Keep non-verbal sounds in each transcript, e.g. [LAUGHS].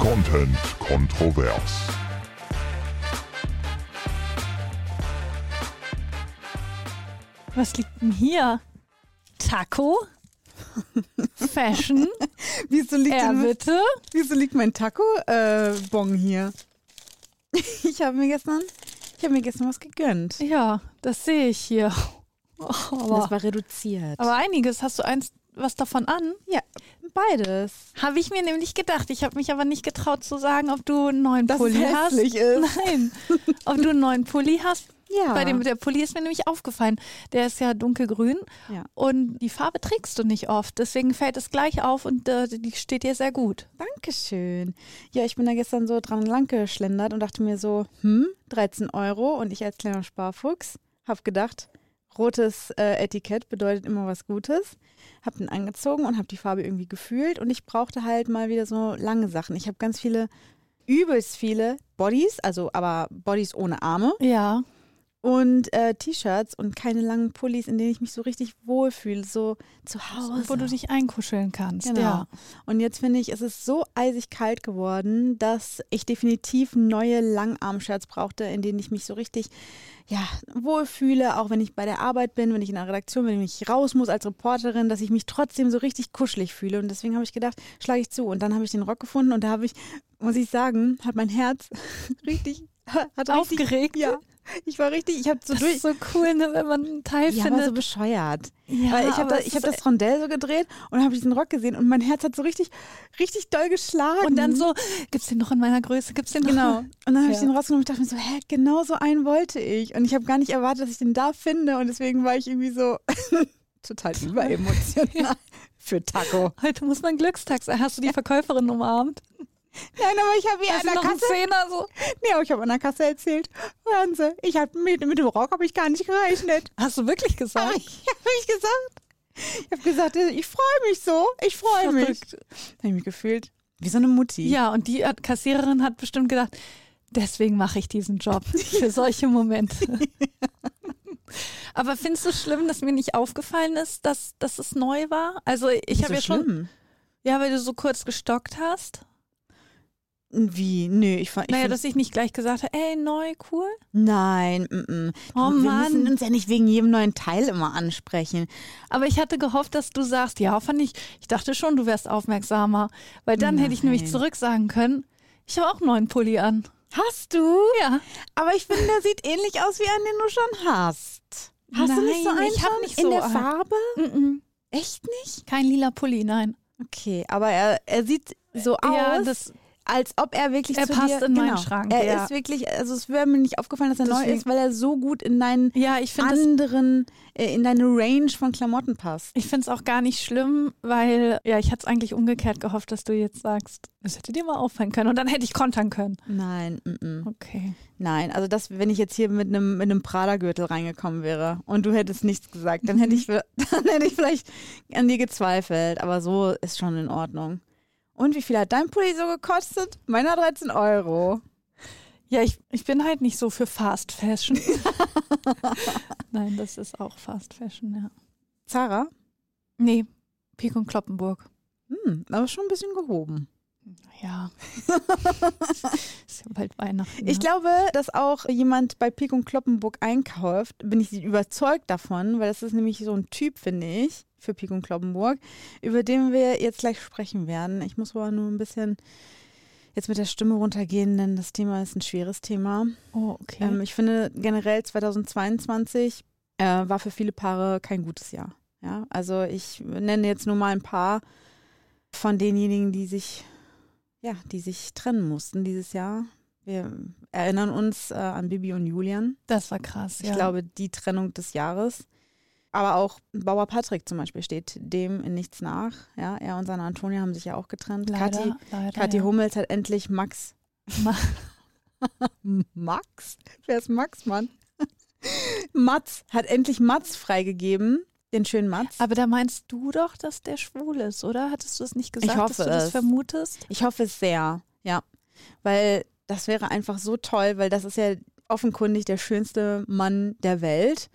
Content kontrovers. Was liegt denn hier? Taco? Fashion? [LAUGHS] Wieso liegt, denn, Erwitte? wieso liegt mein Taco-Bon hier? [LAUGHS] Ich habe mir gestern, ich habe mir gestern was gegönnt. Ja, das sehe ich hier. [LAUGHS] Oh, aber, Das war reduziert. aber einiges. Hast du eins was davon an? ja, beides. Habe ich mir nämlich gedacht. Ich habe mich aber nicht getraut zu sagen, ob du einen neuen Dass es Pulli hast. hässlich ist. [LAUGHS] Nein. ob du einen neuen Pulli hast. Ja. Bei dem der Pulli ist mir nämlich aufgefallen. Der ist ja dunkelgrün Ja. und die Farbe trägst du nicht oft. Deswegen fällt es gleich auf und äh, die steht dir sehr gut. Dankeschön. Ja, ich bin da gestern so dran lang geschlendert und dachte mir so, hm, 13 Euro und ich als kleiner Sparfuchs habe gedacht, rotes äh, Etikett bedeutet immer was Gutes. Hab den angezogen und habe die Farbe irgendwie gefühlt und ich brauchte halt mal wieder so lange Sachen. Ich habe ganz viele, übelst viele Bodies, also aber Bodies ohne Arme Ja. Und äh, T-Shirts und keine langen Pullis, in denen ich mich so richtig wohlfühle, so zu Hause. Wo du dich einkuscheln kannst. Genau. Ja. Und jetzt finde ich, es ist so eisig kalt geworden, dass ich definitiv neue Langarm-Shirts brauchte, in denen ich mich so richtig ja, wohlfühle, auch wenn ich bei der Arbeit bin, wenn ich in der Redaktion, wenn ich raus muss als Reporterin, dass ich mich trotzdem so richtig kuschelig fühle. Und deswegen habe ich gedacht, schlage ich zu. Und dann habe ich den Rock gefunden und da habe ich, muss ich sagen, hat mein Herz [LAUGHS] richtig, hat richtig, Aufgeregt? Ja, ich war richtig, ich habe so Das durch. ist so cool, ne, wenn man einen Teil Ja, aber so findet. bescheuert. Ja, Weil ich habe aber da, es ich hab ist- das Rondell so gedreht und habe diesen Rock gesehen und mein Herz hat so richtig, richtig doll geschlagen. und dann so, gibt's den noch in meiner Größe? Gibt's den noch? Genau. Und dann habe ich Ja. den rausgenommen und dachte mir so, hä, genau so einen wollte ich. Und ich habe gar nicht erwartet, dass ich den da finde. Und deswegen war ich irgendwie so [LAUGHS] total überemotional [LAUGHS] für Taco. Heute muss mein Glückstag sein. Hast du die Verkäuferin umarmt? Nein, aber ich habe ihr an der Kasse, Zehner so? nee, aber ich habe an der Kasse erzählt, hören Sie, ich hab mit, mit dem Rock habe ich gar nicht gerechnet. Hast du wirklich gesagt? ich [LAUGHS] habe ich gesagt. Ich habe gesagt, ich freue mich so, ich freue mich. Verrückt. Habe ich mich gefühlt wie so eine Mutti. Ja, und die Kassiererin hat bestimmt gedacht, deswegen mache ich diesen Job [LAUGHS] für solche Momente. Aber findest du schlimm, dass mir nicht aufgefallen ist, dass, dass es neu war? Also ich habe ja schon, ja, weil du so kurz gestockt hast. Wie? Nö, ich fand. Naja, dass ich nicht gleich gesagt habe, ey, neu, cool. Nein, mm, mm. Oh wir Mann. müssen uns ja nicht wegen jedem neuen Teil immer ansprechen. Aber ich hatte gehofft, dass du sagst, ja, fand ich, ich dachte schon, du wärst aufmerksamer. Weil dann hätte ich nämlich Nein. zurück sagen können, ich habe auch einen neuen Pulli an. Hast du? Ja. Aber ich finde, der sieht ähnlich aus wie einen, den du schon hast. Hast du nicht so Nein, einen ich hab nicht in so der einen. Farbe? Mhm. Echt nicht? Kein lila Pulli, nein. Okay, aber er, er sieht so aus, Ja, das, als ob er wirklich Er zu passt dir, in meinen genau. Schrank, Er ja. ist wirklich, also es wäre mir nicht aufgefallen, dass er neu Deswegen- ist, weil er so gut in deinen ja, ich finde es anderen, äh, in deine Range von Klamotten passt. ich find's auch gar nicht schlimm, weil, ja, ich hatte es eigentlich umgekehrt gehofft, dass du jetzt sagst, das hätte dir mal auffallen können und dann hätte ich kontern können. Nein, mm, mm. Okay. Nein, also das, wenn ich jetzt hier mit einem mit einem Prada-Gürtel reingekommen wäre und du hättest nichts gesagt, dann hätte ich [LAUGHS] dann hätte ich vielleicht an dir gezweifelt. Aber so ist schon in Ordnung. Und wie viel hat dein Pulli so gekostet? Meiner 13 Euro. Ja, ich, ich bin halt nicht so für Fast Fashion. [LAUGHS] Nein, das ist auch Fast Fashion, ja. Zara? Nee, Pik und Kloppenburg. Hm, aber schon ein bisschen gehoben. Ja. [LAUGHS] ist ja bald Weihnachten. Ich ne? glaube, dass auch jemand bei Pik und Kloppenburg einkauft, bin ich überzeugt davon, weil das ist nämlich so ein Typ, finde ich, für Pik und Kloppenburg, über den wir jetzt gleich sprechen werden. Ich muss aber nur ein bisschen jetzt mit der Stimme runtergehen, denn das Thema ist ein schweres Thema. Oh, okay. Ähm, ich finde generell 2022 äh, war für viele Paare kein gutes Jahr. Ja, also ich nenne jetzt nur mal ein paar von denjenigen, die sich, ja, die sich trennen mussten dieses Jahr. Wir erinnern uns äh, an Bibi und Julian. das war krass, Ich ja. glaube, die Trennung des Jahres. Aber auch Bauer Patrick zum Beispiel steht dem in nichts nach. Ja, er und seine Antonia haben sich ja auch getrennt. leider, Kathi, leider, Kathi ja. Hummels hat endlich Max. Ma- [LAUGHS] Max? Wer ist Max, Mann? [LAUGHS] Mats hat endlich Mats freigegeben. Den schönen Mats. Aber da meinst du doch, dass der schwul ist, oder? Hattest du es nicht gesagt, hoffe dass du das es. vermutest? Ich hoffe es sehr, ja. Weil das wäre einfach so toll, weil das ist ja offenkundig der schönste Mann der Welt.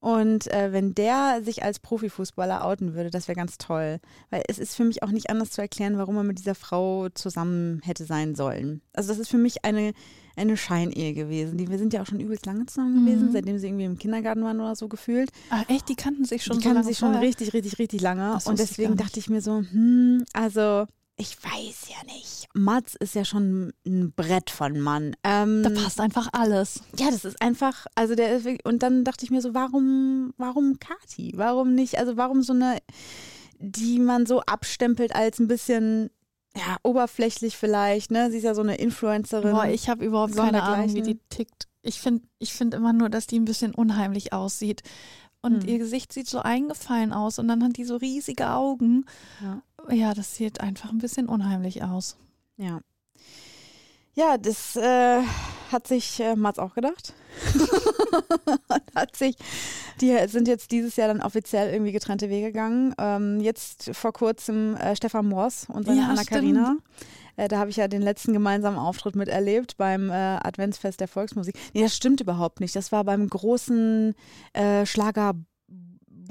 Und äh, wenn der sich als Profifußballer outen würde, das wäre ganz toll. Weil es ist für mich auch nicht anders zu erklären, warum er mit dieser Frau zusammen hätte sein sollen. Also das ist für mich eine, eine Scheinehe gewesen. Die, wir sind ja auch schon übelst lange zusammen gewesen, Mhm. seitdem sie irgendwie im Kindergarten waren oder so gefühlt. Ah, echt, die kannten sich schon die so kannten lange sich schon richtig, richtig, richtig lange. Das Und deswegen dachte ich mir so, hm, also ich weiß ja nicht. Mats ist ja schon ein Brett von Mann. Ähm, Da passt einfach alles. ja, das ist einfach, also der ist wirklich, und dann dachte ich mir so, warum, warum Kati? Warum nicht, also warum so eine, die man so abstempelt als ein bisschen, ja, oberflächlich vielleicht, ne? Sie ist ja so eine Influencerin. Boah, ich habe überhaupt keine Ahnung, wie die tickt. Ich finde ich find immer nur, dass die ein bisschen unheimlich aussieht. Und Hm. ihr Gesicht sieht so eingefallen aus und dann hat die so riesige Augen. Ja. Ja, das sieht einfach ein bisschen unheimlich aus. Ja. Ja, das äh, hat sich äh, Mats auch gedacht. [LAUGHS] [LAUGHS] Hat sich, die sind jetzt dieses Jahr dann offiziell irgendwie getrennte Wege gegangen. Ähm, jetzt vor kurzem äh, Stefan Moors und seine Ja, Anna. Karina. Äh, da habe ich ja den letzten gemeinsamen Auftritt miterlebt beim äh, Adventsfest der Volksmusik. Nee, das stimmt überhaupt nicht. Das war beim großen äh, Schlager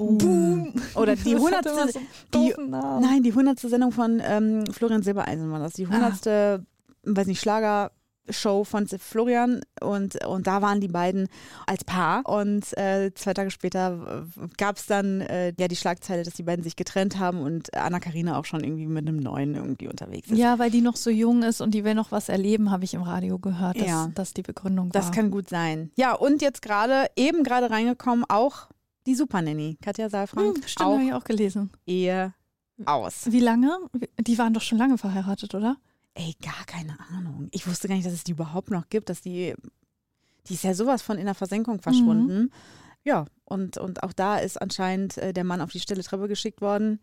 Boom. Oder die [LAUGHS] hundertste, so. Nein, die hundertste Sendung von ähm, Florian Silbereisen war das. Die hundertste, weiß nicht, Schlagershow von Florian und, und da waren die beiden als Paar und äh, zwei Tage später gab es dann äh, ja die Schlagzeile, dass die beiden sich getrennt haben und Anna Karina auch schon irgendwie mit einem neuen irgendwie unterwegs ist. Ja, weil die noch so jung ist und die will noch was erleben, habe ich im Radio gehört, dass, Ja. dass die Begründung Das war. kann gut sein. Ja, und jetzt gerade, eben gerade reingekommen, auch die Supernanny, Katja Saalfrank, hm, stimmt, habe ich auch gelesen. Ehe aus. Wie lange? Die waren doch schon lange verheiratet, oder? Ey, gar keine Ahnung. Ich wusste gar nicht, dass es die überhaupt noch gibt, dass die, die ist ja sowas von in der Versenkung verschwunden. Ja, und, und auch da ist anscheinend äh, der Mann auf die stille Treppe geschickt worden,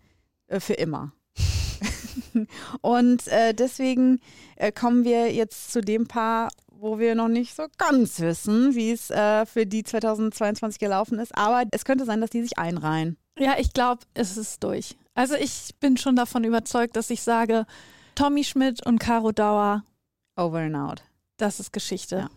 äh, für immer. [LAUGHS] und äh, deswegen äh, kommen wir jetzt zu dem Paar, wo wir noch nicht so ganz wissen, wie es äh, für die 2022 gelaufen ist. Aber es könnte sein, dass die sich einreihen. Ja, ich glaube, es ist durch. Also ich bin schon davon überzeugt, dass ich sage, Tommy Schmidt und Caro Dauer, Over and out. das ist Geschichte. Ja.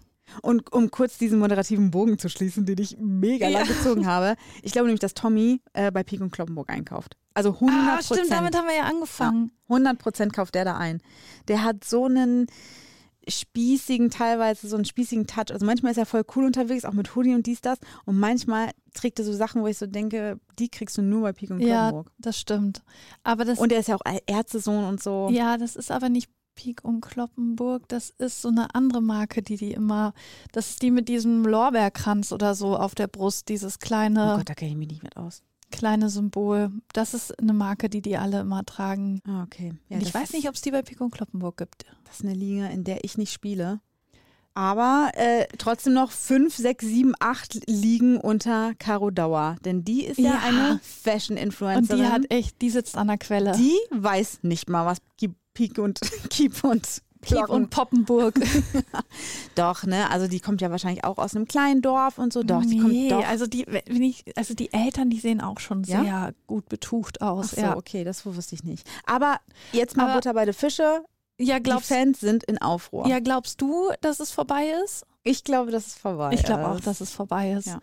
Und um kurz diesen moderativen Bogen zu schließen, den ich mega lang Ja. gezogen habe, ich glaube nämlich, dass Tommy äh, bei Pik und Kloppenburg einkauft. Also 100 Ah, stimmt, damit haben wir ja angefangen. 100 Prozent kauft der da ein. Der hat so einen spießigen, teilweise so einen spießigen Touch. Also manchmal ist er voll cool unterwegs, auch mit Hoodie und dies, das. Und manchmal trägt er so Sachen, wo ich so denke, die kriegst du nur bei Pik und Ja, Kloppenburg. das stimmt. Aber das, Und er ist ja auch Ärztesohn und so. ja, das ist aber nicht Pik und Kloppenburg. Das ist so eine andere Marke, die die immer, das ist die mit diesem Lorbeerkranz oder so auf der Brust, dieses Oh kleine, Gott, da kenne ich mich nicht mit aus. Kleine Symbol. Das ist eine Marke, die die alle immer tragen. Ah, okay. Ja, Und ich weiß nicht, ob es die bei Pik und Kloppenburg gibt. Das ist eine Liga, in der ich nicht spiele. Aber äh, trotzdem noch fünf, sechs, sieben, acht Ligen unter Caro Dauer. Denn die ist ja, Ja. eine Und Fashion-Influencerin. die hat echt, die sitzt an der Quelle. die weiß nicht mal, was Pik und [LAUGHS] Kiep und Piep und Poppenburg. [LAUGHS] Doch, ne? Also die kommt ja wahrscheinlich auch aus einem kleinen Dorf und so. Doch, die nee, kommt doch. also die, wenn ich, also die Eltern, die sehen auch schon Ja? sehr gut betucht aus. Ach so, ja. okay, das wusste ich nicht. Aber jetzt mal Aber- Butter bei den Fische. Ja, Die glaubst, Fans sind in Aufruhr. ja, glaubst du, dass es vorbei ist? Ich glaube, das ist vorbei. Ich glaube auch, ist. dass es vorbei ist. Ja.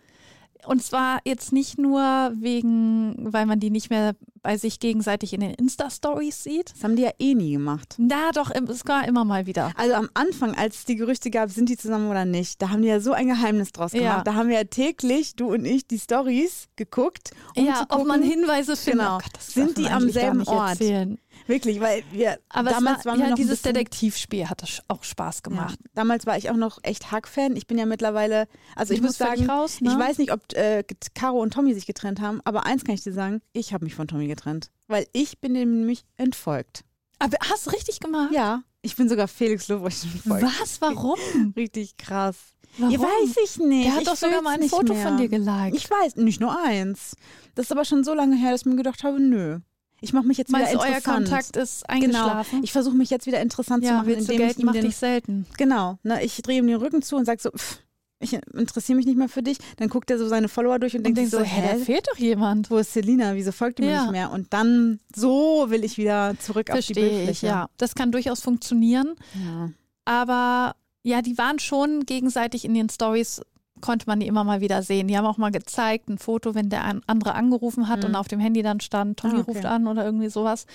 Und zwar jetzt nicht nur wegen, weil man die nicht mehr bei sich gegenseitig in den Insta-Stories sieht. Das haben die ja eh nie gemacht. Na doch, es war immer mal wieder. Also am Anfang, als es die Gerüchte gab, sind die zusammen oder nicht, da haben die ja so ein Geheimnis draus gemacht. Ja. Da haben wir ja täglich, du und ich, die Stories geguckt, um ja, zu ob gucken, man Hinweise findet. Genau. Oh Gott, Sind die am selben Ort? Erzählen. Wirklich, weil wir Aber damals war, waren wir ja, noch dieses bisschen, Detektivspiel hat das auch Spaß gemacht. Ja, damals war ich auch noch echt Hack-Fan. Ich bin ja mittlerweile, also ich Du muss sagen, raus, ne? ich weiß nicht, ob äh, Caro und Tommy sich getrennt haben, aber eins kann ich dir sagen, ich habe mich von Tommy getrennt, weil ich bin dem nämlich entfolgt. Aber hast du richtig gemacht? Ja, ich bin sogar Felix Lobrecht entfolgt. Was? Warum? [LAUGHS] Richtig krass. Warum? Ja, weiß ich nicht. Der hat ich doch sogar mal ein Foto mehr. von dir geliked. Ich weiß, nicht nur eins. Das ist aber schon so lange her, dass ich mir gedacht habe, nö. Ich mache mich jetzt Meinst wieder euer interessant. Kontakt ist Genau. eingeschlafen? Ich versuche mich jetzt wieder interessant zu ja, machen, willst du indem Geld, ich ihm den, dich selten. genau, ne, ich drehe ihm den Rücken zu und sage so, pff, ich interessiere mich nicht mehr für dich. Dann guckt er so seine Follower durch und, Und denkt sich so, so, hä, da fehlt doch jemand. wo ist Selina? Wieso folgt mir Ja. nicht mehr? Und dann so will ich wieder zurück auf die Verstehe ich, Bildfläche. ja. Das kann durchaus funktionieren. ja. Aber ja, die waren schon gegenseitig in den Stories konnte man die immer mal wieder sehen. Die haben auch mal gezeigt, ein Foto, wenn der andere angerufen hat und auf dem Handy dann stand, Tommy Ah, okay. ruft an oder irgendwie sowas.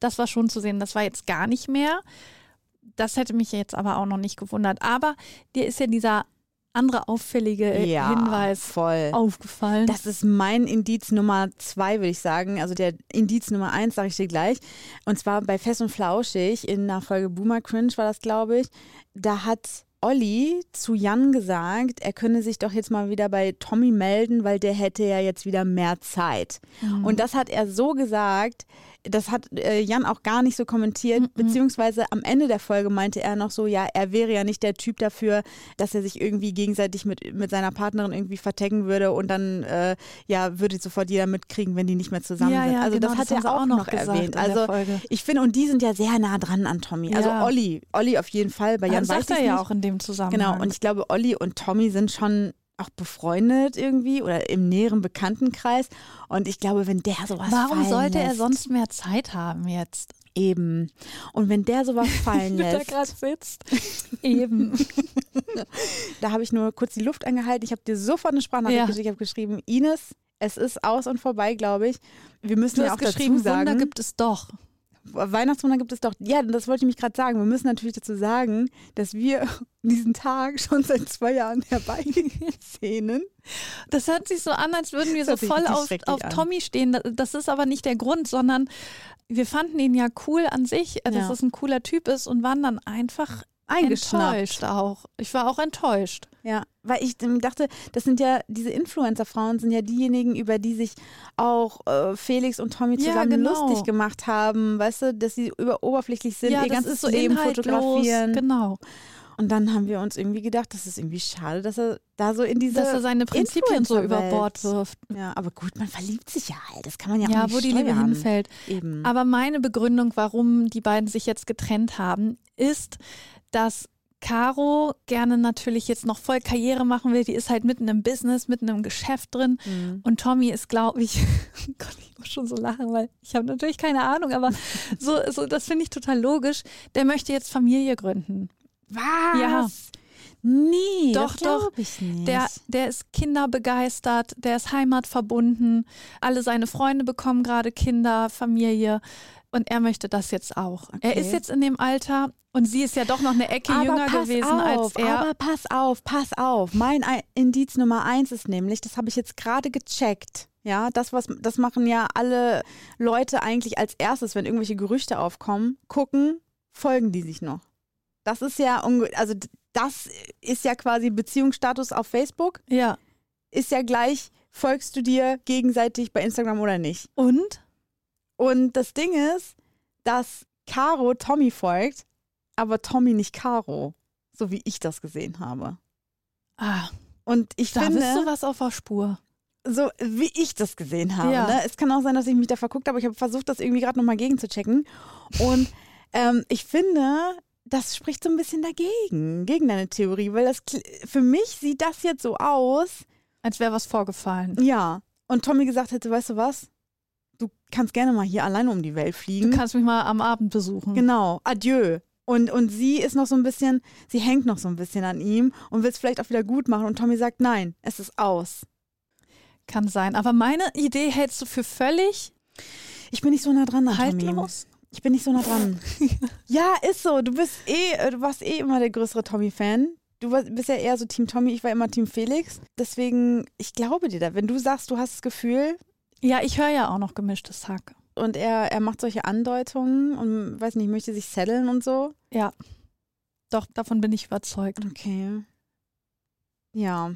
Das war schon zu sehen. Das war jetzt gar nicht mehr. Das hätte mich jetzt aber auch noch nicht gewundert. Aber dir ist ja dieser andere auffällige Hinweis voll. aufgefallen. Das ist mein Indiz Nummer zwei, würde ich sagen. Also der Indiz Nummer eins sage ich dir gleich. Und zwar bei Fest und Flauschig in der Folge Boomer Cringe war das, glaube ich. Da hat Olli zu Jan gesagt, er könne sich doch jetzt mal wieder bei Tommy melden, weil der hätte ja jetzt wieder mehr Zeit. Mhm. Und das hat er so gesagt, das hat äh, Jan auch gar nicht so kommentiert, beziehungsweise am Ende der Folge meinte er noch so, ja, er wäre ja nicht der Typ dafür, dass er sich irgendwie gegenseitig mit, mit seiner Partnerin irgendwie vertecken würde und dann äh, ja, würde sofort jeder mitkriegen, wenn die nicht mehr zusammen Ja, sind. ja, also genau, das hat das er auch auch noch, erwähnt. Also ich finde, und die sind ja sehr nah dran an Tommy. Also Ja. Olli, Olli auf jeden Fall, bei Jan das weiß sagt er ja nicht. auch in dem Zusammenhang. Genau, und ich glaube, Olli und Tommy sind schon auch befreundet irgendwie oder im näheren Bekanntenkreis. Und ich glaube, wenn der sowas Warum sollte er lässt, sonst mehr Zeit haben jetzt? Eben. Und wenn der sowas [LAUGHS] fallen Wie der lässt, gerade sitzt. Eben. [LAUGHS] da habe ich nur kurz die Luft angehalten. Ich habe dir sofort eine Sprachnachricht Ja. geschickt. Ich habe geschrieben, Ines, es ist aus und vorbei, glaube ich. Wir müssen Du ja auch geschrieben, dazu sagen, Wunder gibt es doch. Weihnachtswunder gibt es doch. Ja, das wollte ich mich gerade sagen. Wir müssen natürlich dazu sagen, dass wir [LAUGHS] diesen Tag schon seit zwei Jahren herbeisehnen. Das hört sich so an, als würden wir Das so voll auf, auf. Tommy stehen. Das ist aber nicht der Grund, sondern wir fanden ihn ja cool an sich, äh, dass Ja. es ein cooler Typ ist und waren dann einfach Eingeschnappt. enttäuscht auch. Ich war auch enttäuscht. Ja, weil ich dachte, das sind ja, diese Influencer-Frauen sind ja diejenigen, über die sich auch äh, Felix und Tommy Ja, zusammen genau. lustig gemacht haben, weißt du, dass sie über oberflächlich sind, ja, ihr ganzes so Leben inhaltlos. fotografieren. Genau. Und dann haben wir uns irgendwie gedacht, das ist irgendwie schade, dass er da so in diese. Dass er seine Prinzipien so über. Bord wirft. ja, aber gut, man verliebt sich ja halt. Das kann man ja, Ja, auch nicht wo die Liebe steuern. hinfällt. Eben. Aber meine Begründung, warum die beiden sich jetzt getrennt haben, ist, dass Caro gerne natürlich jetzt noch voll Karriere machen will. Die ist halt mitten im Business, mitten im Geschäft drin. Mhm. Und Tommy ist, glaube ich, [LAUGHS] Gott, ich muss schon so lachen, weil ich habe natürlich keine Ahnung, aber [LAUGHS] so, so das finde ich total logisch. Der möchte jetzt Familie gründen. Was? Ja. Nee, Doch, doch. ich nicht. Der, der ist kinderbegeistert, der ist heimatverbunden. Alle seine Freunde bekommen gerade Kinder, Familie. Und er möchte das jetzt auch. Er Okay. ist jetzt in dem Alter und sie ist ja doch noch eine Ecke aber jünger gewesen auf, als er. Aber pass auf, pass auf. Mein Ei- Indiz Nummer eins ist nämlich, das habe ich jetzt gerade gecheckt. Ja, das, was, das machen ja alle Leute eigentlich als erstes, wenn irgendwelche Gerüchte aufkommen, gucken, folgen die sich noch. Das ist ja, also das ist ja quasi Beziehungsstatus auf Facebook, ja. ist ja gleich, folgst du dir gegenseitig bei Instagram oder nicht. Und? Und das Ding ist, dass Caro Tommy folgt, aber Tommy nicht Caro, so wie ich das gesehen habe. Ah, Und ich da finde, bist du was auf der Spur. so wie ich das gesehen habe, Ja. ne? es kann auch sein, dass ich mich da verguckt habe, ich habe versucht, das irgendwie gerade nochmal gegenzuchecken. Und [LAUGHS] ähm, ich finde, das spricht so ein bisschen dagegen, gegen deine Theorie, weil das für mich sieht das jetzt so aus, Als wäre was vorgefallen. ja. Und Tommy gesagt hätte, weißt du was? Du kannst gerne mal hier alleine um die Welt Du fliegen. kannst mich mal am Abend besuchen. Genau, adieu. Und, und sie ist noch so ein bisschen, sie hängt noch so ein bisschen an ihm und will es vielleicht auch wieder gut machen. Und Tommy sagt, nein, es ist aus. Kann sein. Aber meine Idee hältst du für völlig Ich bin nicht so nah dran an Tommy. haltlos? Ich bin nicht so nah dran. [LAUGHS] ja, ist so. Du bist eh, du warst eh immer der größere Tommy-Fan. Du bist ja eher so Team Tommy, ich war immer Team Felix. Deswegen, ich glaube dir da. Wenn du sagst, du hast das Gefühl Ja, ich höre ja auch noch gemischtes Hack. und er, er macht solche Andeutungen und weiß nicht, möchte sich setteln und so. Ja. Doch, davon bin ich überzeugt. Okay. Ja.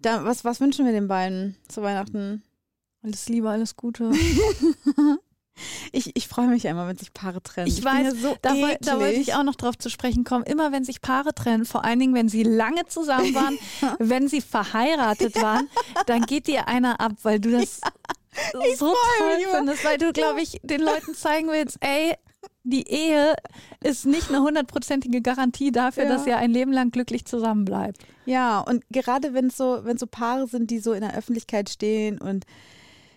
Da, was, was wünschen wir den beiden zu Weihnachten? Alles Liebe, alles Gute. [LAUGHS] [LAUGHS] Ich, ich freue mich ja immer, wenn sich Paare trennen. Ich bin weiß, ja so Da, da wollte ich auch noch drauf zu sprechen kommen. Immer wenn sich Paare trennen, vor allen Dingen, wenn sie lange zusammen waren, [LAUGHS] wenn sie verheiratet waren, dann geht dir einer ab, weil du das so freu toll findest, weil du, glaube ich, den Leuten zeigen willst, ey, die Ehe ist nicht eine hundertprozentige Garantie dafür, Ja. dass ihr ein Leben lang glücklich zusammenbleibt. Ja, und gerade wenn es so, wenn so Paare sind, die so in der Öffentlichkeit stehen und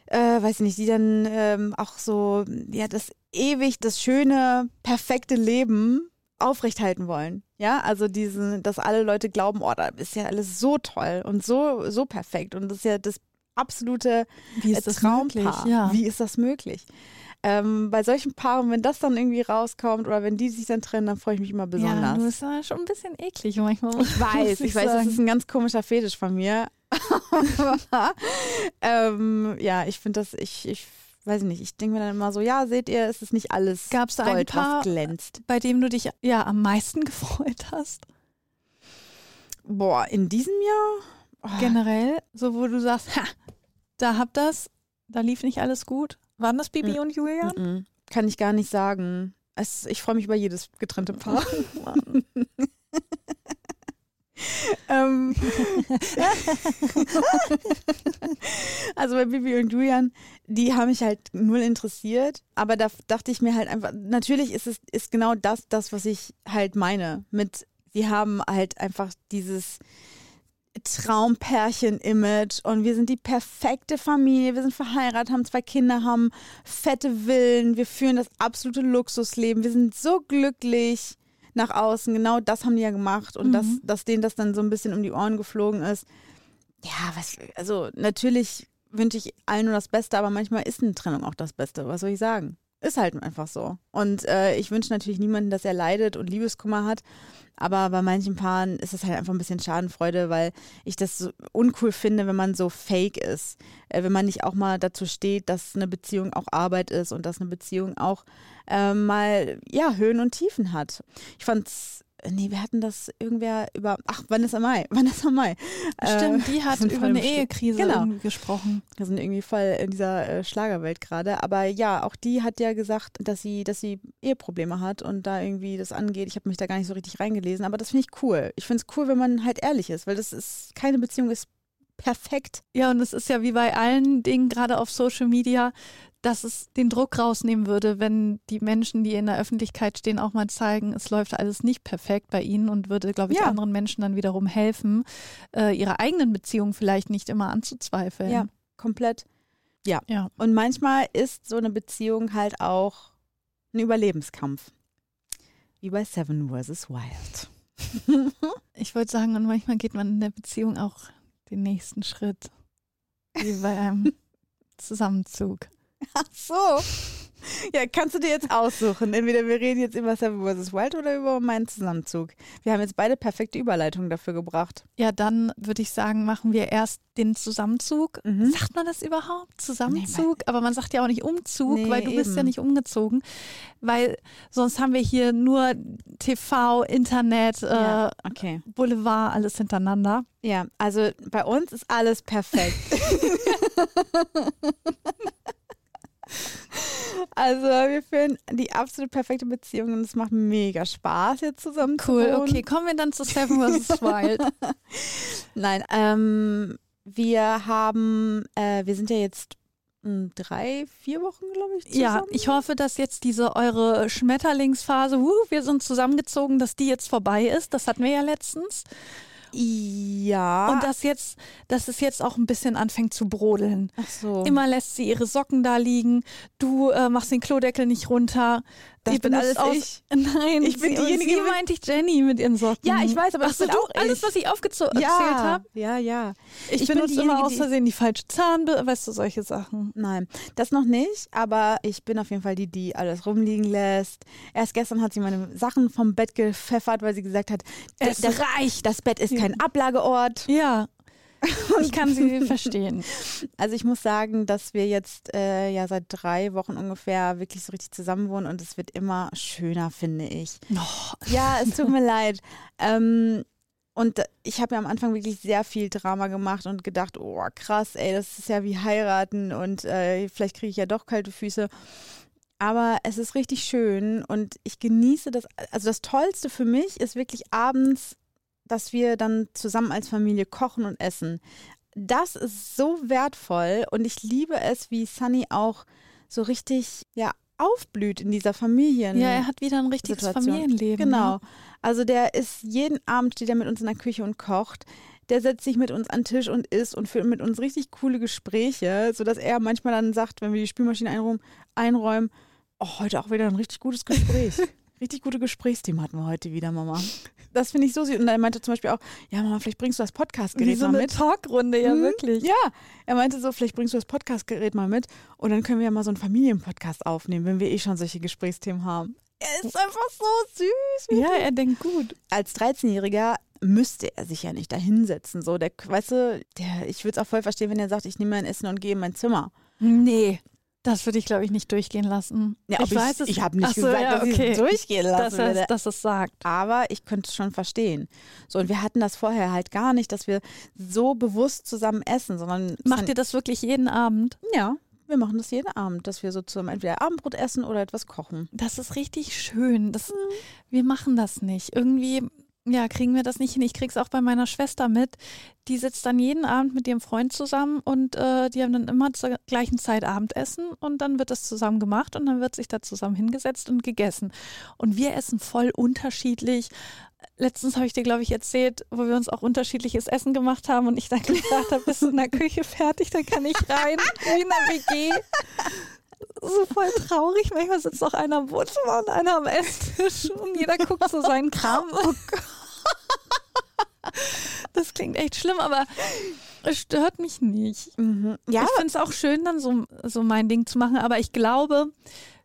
äh, weiß ich nicht, die dann ähm, auch so, ja, das ewig, das schöne, perfekte Leben aufrechthalten wollen. Ja, also diesen, dass alle Leute glauben, oh, da ist ja alles so toll und so, so perfekt und das ist ja das absolute Wie ist das Traumpaar. Ja. Wie ist das möglich? Ähm, bei solchen Paaren, wenn das dann irgendwie rauskommt oder wenn die sich dann trennen, dann freue ich mich immer Ja, besonders. du bist aber schon ein bisschen eklig manchmal. ich [LAUGHS] weiß, ich weiß, das sagen. ist ein ganz komischer Fetisch von mir. [LAUGHS] Ähm, ja, ich finde das, ich, ich weiß nicht, ich denke mir dann immer so, ja, seht ihr, es ist nicht alles Gab's da ein Gold, Paar- was glänzt. bei dem du dich ja am meisten [LAUGHS] gefreut hast. Boah, in diesem Jahr? Oh, Generell, so wo du sagst, ha, da habt das, da lief nicht alles gut. Waren das Bibi Mm. und Julian? mhm. Kann ich gar nicht sagen. Es, ich freue mich über jedes getrennte Paar. [LAUGHS] ähm, [LAUGHS] also bei Bibi und Julian, die haben mich halt null interessiert, aber da dachte ich mir halt einfach, natürlich ist es ist genau das, das, was ich halt meine. Mit, sie haben halt einfach dieses Traumpärchen-Image und wir sind die perfekte Familie, wir sind verheiratet, haben zwei Kinder, haben fette Villen, wir führen das absolute Luxusleben, wir sind so glücklich nach außen. Genau das haben die ja gemacht und Mhm. dass, dass denen das dann so ein bisschen um die Ohren geflogen ist. Ja, was, also natürlich wünsche ich allen nur das Beste, aber manchmal ist eine Trennung auch das Beste. Was soll ich sagen? Ist halt einfach so. Und äh, ich wünsche natürlich niemandem, dass er leidet und Liebeskummer hat. Aber bei manchen Paaren ist es halt einfach ein bisschen Schadenfreude, weil ich das so uncool finde, wenn man so fake ist. Äh, wenn man nicht auch mal dazu steht, dass eine Beziehung auch Arbeit ist und dass eine Beziehung auch äh, mal ja, Höhen und Tiefen hat. Ich fand's. Nee, wir hatten das irgendwer über. Ach, Vanessa Mai. [LAUGHS] Vanessa Mai. Stimmt, die Äh, hat über eine. Ehekrise Genau. gesprochen. Wir sind irgendwie voll in dieser äh, Schlagerwelt gerade. Aber ja, auch die hat ja gesagt, dass sie, dass sie Eheprobleme hat und da irgendwie das angeht. Ich habe mich da gar nicht so richtig reingelesen, aber das finde ich cool. Ich finde es cool, wenn man halt ehrlich ist, weil das ist, keine Beziehung ist perfekt. Ja, und es ist ja wie bei allen Dingen, gerade auf Social Media, dass es den Druck rausnehmen würde, wenn die Menschen, die in der Öffentlichkeit stehen, auch mal zeigen, es läuft alles nicht perfekt bei ihnen und würde, glaube ich, Ja. anderen Menschen dann wiederum helfen, äh, ihre eigenen Beziehungen vielleicht nicht immer anzuzweifeln. Ja, komplett. Ja. Ja. Und manchmal ist so eine Beziehung halt auch ein Überlebenskampf. Wie bei Seven vs. Wild. [LAUGHS] Ich wollte sagen, und manchmal geht man in der Beziehung auch den nächsten Schritt, wie bei einem [LAUGHS] Zusammenzug. Ach so. Ja, kannst du dir jetzt aussuchen. Entweder wir reden jetzt über Seven vs. Wild oder über meinen Zusammenzug. Wir haben jetzt beide perfekte Überleitungen dafür gebracht. Ja, dann würde ich sagen, machen wir erst den Zusammenzug. Mhm. Sagt man das überhaupt? Zusammenzug? Aber man sagt ja auch nicht Umzug, Nee, weil du bist eben. ja nicht umgezogen. Weil sonst haben wir hier nur TV, Internet, Ja, äh, okay. Boulevard, alles hintereinander. Ja, also bei uns ist alles perfekt. [LAUGHS] also wir führen die absolut perfekte Beziehung und es macht mega Spaß, jetzt zusammen zu Cool, wohnen. okay, kommen wir dann zu Seven vs. [LAUGHS] Wild. Nein, ähm, wir haben, äh, wir sind ja jetzt mh, drei, vier Wochen, glaube ich, zusammen. Ja, ich hoffe, dass jetzt diese eure Schmetterlingsphase, wuh, wir sind zusammengezogen, dass die jetzt vorbei ist. Das hatten wir ja letztens. Ja. Und dass jetzt, dass es jetzt auch ein bisschen anfängt zu brodeln. Ach so. Immer lässt sie ihre Socken da liegen. Du äh, machst den Klodeckel nicht runter. Das Ihr bin alles aus, ich. [LAUGHS] Nein, Ich bin sie, diejenige Sie meinte ich Jenny mit ihren Socken. Ja, ich weiß, aber Ach das so, bin du, auch alles, ich. was ich aufgezählt ja, habe. Ja, ja. Ich, Ich bin benutze immer aus die- Versehen die falsche Zahnbürste, weißt du, solche Sachen. Nein, das noch nicht, aber ich bin auf jeden Fall die, die alles rumliegen lässt. Erst gestern hat sie meine Sachen vom Bett gepfeffert, weil sie gesagt hat, Es das, reicht. das Bett ist kein Ablageort. Ja, [LAUGHS] ich kann sie verstehen. Also ich muss sagen, dass wir jetzt äh, ja seit drei Wochen ungefähr wirklich so richtig zusammen wohnen und es wird immer schöner, finde ich. Oh, Ja, es tut mir leid. Ähm, und ich habe ja am Anfang wirklich sehr viel Drama gemacht und gedacht, oh krass, ey, das ist ja wie heiraten und äh, vielleicht kriege ich ja doch kalte Füße. Aber es ist richtig schön und ich genieße das. Also das Tollste für mich ist wirklich abends, dass wir dann zusammen als Familie kochen und essen. Das ist so wertvoll und ich liebe es, wie Sunny auch so richtig ja aufblüht in dieser Familien. Ja, er hat wieder ein richtiges Situation. Familienleben. Genau. Ne? Also der ist jeden Abend steht er mit uns in der Küche und kocht. Der setzt sich mit uns an den Tisch und isst und führt mit uns richtig coole Gespräche, sodass er manchmal dann sagt, wenn wir die Spülmaschine einräumen, einräumen oh, heute auch wieder ein richtig gutes Gespräch. [LAUGHS] Richtig gute Gesprächsthemen hatten wir heute wieder, Mama. Das finde ich so süß. Und er meinte zum Beispiel auch, ja, Mama, vielleicht bringst du das Podcastgerät so mal eine mit. Talkrunde, ja Mhm. wirklich. Ja, er meinte so, vielleicht bringst du das Podcastgerät mal mit und dann können wir ja mal so einen Familienpodcast aufnehmen, wenn wir eh schon solche Gesprächsthemen haben. Er ist einfach so süß. Ja, er denkt gut. Als 13-Jähriger müsste er sich ja nicht da hinsetzen. So, der, weißt du, der, ich würde es auch voll verstehen, wenn er sagt, ich nehme mein Essen und gehe in mein Zimmer. Nee, das würde ich, glaube ich, nicht durchgehen lassen. Ja, ich weiß es ich habe nicht so, gesagt, ja, dass ich okay. es durchgehen lassen dass, würde. dass es sagt. Aber ich könnte es schon verstehen. So, und wir hatten das vorher halt gar nicht, dass wir so bewusst zusammen essen, sondern Macht ihr das wirklich jeden Abend? Ja, wir machen das jeden Abend, dass wir so zusammen entweder Abendbrot essen oder etwas kochen. Das ist richtig schön. Das, Wir machen das nicht. Irgendwie, ja, kriegen wir das nicht hin. Ich krieg's auch bei meiner Schwester mit. Die sitzt dann jeden Abend mit ihrem Freund zusammen und äh, die haben dann immer zur gleichen Zeit Abendessen und dann wird das zusammen gemacht und dann wird sich da zusammen hingesetzt und gegessen. Und wir essen voll unterschiedlich. Letztens habe ich dir, glaube ich, erzählt, wo wir uns auch unterschiedliches Essen gemacht haben und ich dann [LAUGHS] gefragt habe, bist du in der Küche fertig, dann kann ich rein, wie in der WG. So voll traurig. Manchmal sitzt auch einer am Wohnzimmer und einer am Esstisch und jeder guckt so seinen Kram. Oh [LAUGHS] Das klingt echt schlimm, aber es stört mich nicht. Ja, Ich finde es auch schön, dann so, so mein Ding zu machen, aber ich glaube,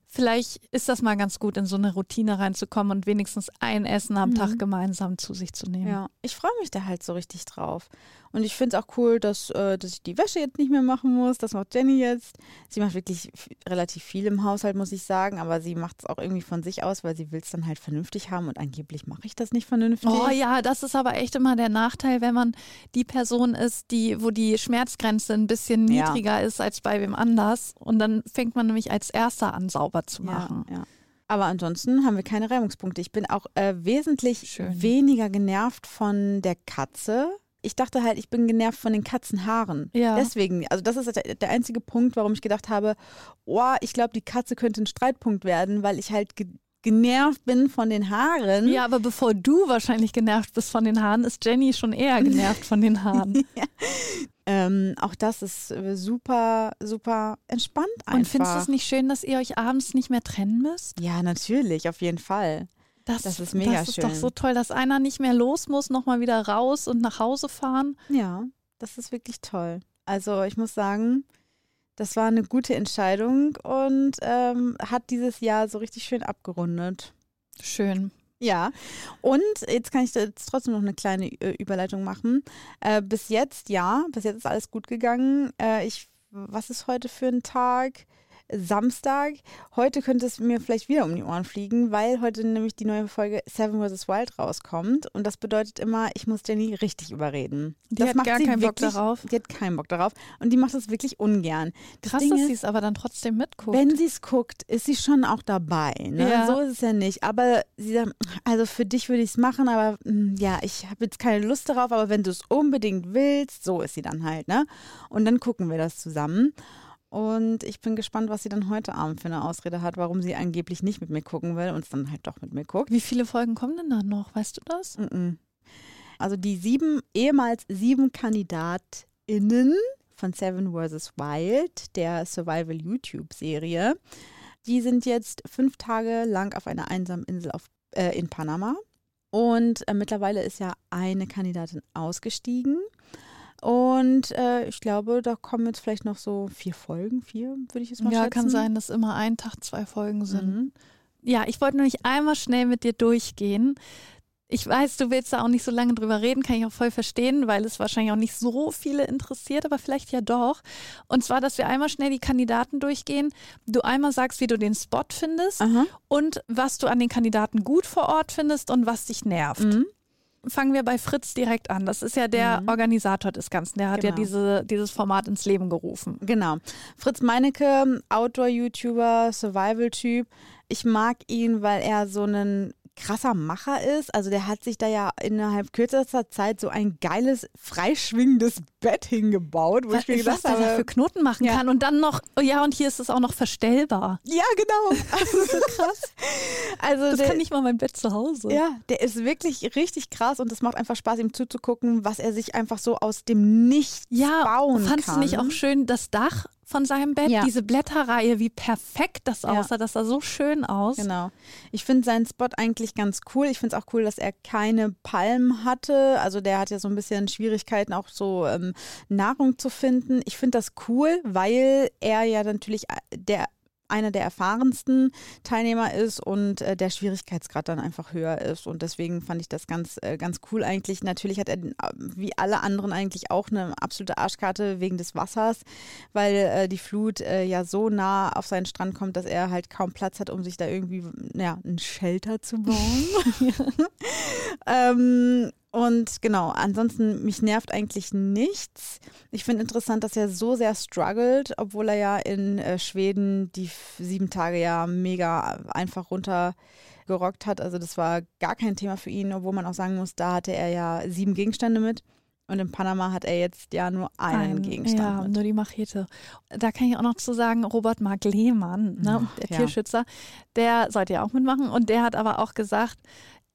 vielleicht ist das mal ganz gut, in so eine Routine reinzukommen und wenigstens ein Essen am Mhm. Tag gemeinsam zu sich zu nehmen. ja, ich freue mich da halt so richtig drauf. Und ich finde es auch cool, dass, äh, dass ich die Wäsche jetzt nicht mehr machen muss. Das macht Jenny jetzt. Sie macht wirklich relativ viel im Haushalt, muss ich sagen. Aber sie macht es auch irgendwie von sich aus, weil sie will es dann halt vernünftig haben. Und angeblich mache ich das nicht vernünftig. Oh ja, das ist aber echt immer der Nachteil, wenn man die Person ist, die, wo die Schmerzgrenze ein bisschen Ja. niedriger ist als bei wem anders. Und dann fängt man nämlich als erster an, sauber zu machen. Ja, ja. Aber ansonsten haben wir keine Reibungspunkte. Ich bin auch äh, wesentlich Schön. weniger genervt von der Katze. Ich dachte halt, ich bin genervt von den Katzenhaaren. Ja. Deswegen, also das ist der, der einzige Punkt, warum ich gedacht habe, oh, ich glaube, die Katze könnte ein Streitpunkt werden, weil ich halt ge genervt bin von den Haaren. Ja, aber bevor du wahrscheinlich genervt bist von den Haaren, ist Jenny schon eher genervt von den Haaren. [LAUGHS] Ähm, auch das ist äh, super, super entspannt einfach. Und findest du es nicht schön, dass ihr euch abends nicht mehr trennen müsst? Ja, natürlich, auf jeden Fall. Das ist mega Das ist doch schön. so toll, dass einer nicht mehr los muss, nochmal wieder raus und nach Hause fahren. Ja, das ist wirklich toll. Also ich muss sagen, das war eine gute Entscheidung und ähm, hat dieses Jahr so richtig schön abgerundet. Schön. Ja, und jetzt kann ich jetzt trotzdem noch eine kleine äh, Überleitung machen. Äh, bis jetzt, ja, bis jetzt ist alles gut gegangen. Äh, ich, was ist heute für ein Tag? Samstag. Heute könnte es mir vielleicht wieder um die Ohren fliegen, weil heute nämlich die neue Folge Seven vs. Wild rauskommt. Und das bedeutet immer, ich muss Jenny richtig überreden. Die das hat macht gar sie keinen Bock wirklich, darauf. Die hat keinen Bock darauf. Und die macht das wirklich ungern. Das Krass, Ding dass sie es aber dann trotzdem mitguckt. wenn sie es guckt, ist sie schon auch dabei. Ne? Ja. So ist es ja nicht. Aber sie sagt, also für dich würde ich es machen, aber mm, ja, ich habe jetzt keine Lust darauf, aber wenn du es unbedingt willst, so ist sie dann halt, ne? Und dann gucken wir das zusammen. Und ich bin gespannt, was sie dann heute Abend für eine Ausrede hat, warum sie angeblich nicht mit mir gucken will und es dann halt doch mit mir guckt. Wie viele Folgen kommen denn da noch? Weißt du das? Mm-mm. Also die sieben, ehemals sieben KandidatInnen von Seven vs. Wild, der Survival YouTube-Serie, die sind jetzt fünf Tage lang auf einer einsamen Insel auf, äh, in Panama. Und äh, mittlerweile ist ja eine Kandidatin ausgestiegen. Und äh, ich glaube, da kommen jetzt vielleicht noch so vier Folgen, vier, würde ich jetzt mal Ja, schätzen. kann sein, dass immer ein Tag zwei Folgen sind. Mhm. Ja, ich wollte nämlich einmal schnell mit dir durchgehen. Ich weiß, du willst da auch nicht so lange drüber reden, kann ich auch voll verstehen, weil es wahrscheinlich auch nicht so viele interessiert, aber vielleicht ja doch. Und zwar, dass wir einmal schnell die Kandidaten durchgehen. Du einmal sagst, wie du den Spot findest Aha. und was du an den Kandidaten gut vor Ort findest und was dich nervt. Mhm. Fangen wir bei Fritz direkt an. Das ist ja der Mhm. Organisator des Ganzen. Der hat ja Genau. diese, dieses Format ins Leben gerufen. Genau. Fritz Meinecke, Outdoor-YouTuber, Survival-Typ. Ich mag ihn, weil er so ein krasser Macher ist. Also der hat sich da ja innerhalb kürzester Zeit so ein geiles, freischwingendes Bett hingebaut, wo ich mir was gedacht der da für habe, Knoten machen Ja. kann. Und dann noch, oh ja, und hier ist es auch noch verstellbar. ja genau. [LAUGHS] Also so krass. Also Das der, kann nicht mal mein Bett zu Hause. ja, der ist wirklich richtig krass und es macht einfach Spaß, ihm zuzugucken, was er sich einfach so aus dem Nichts Ja, bauen fandst kann. du nicht auch schön das Dach, von seinem Bett, Ja. diese Blätterreihe, wie perfekt das Ja. aussah, das sah so schön aus. Genau. Ich finde seinen Spot eigentlich ganz cool. Ich finde es auch cool, dass er keine Palmen hatte. Also der hat ja so ein bisschen Schwierigkeiten, auch so ähm, Nahrung zu finden. Ich finde das cool, weil er ja natürlich äh, der einer der erfahrensten Teilnehmer ist und äh, der Schwierigkeitsgrad dann einfach höher ist. Und deswegen fand ich das ganz, äh, ganz cool eigentlich. Natürlich hat er, äh, wie alle anderen eigentlich auch eine absolute Arschkarte wegen des Wassers, weil äh, die Flut äh, ja so nah auf seinen Strand kommt, dass er halt kaum Platz hat, um sich da irgendwie ja, ein Shelter zu bauen. [LAUGHS] [LAUGHS] ähm, und genau, ansonsten, mich nervt eigentlich nichts. Ich finde interessant, dass er so sehr struggelt, obwohl er ja in äh, Schweden die sieben Tage ja mega einfach runtergerockt hat. Also das war gar kein Thema für ihn, obwohl man auch sagen muss, da hatte er ja sieben Gegenstände mit. Und in Panama hat er jetzt ja nur einen Ein- Gegenstand Ja, mit. nur die Machete. Da kann ich auch noch zu sagen, Robert Mark Lehmann, ne, Ach, der ja. Tierschützer, der sollte ja auch mitmachen und der hat aber auch gesagt,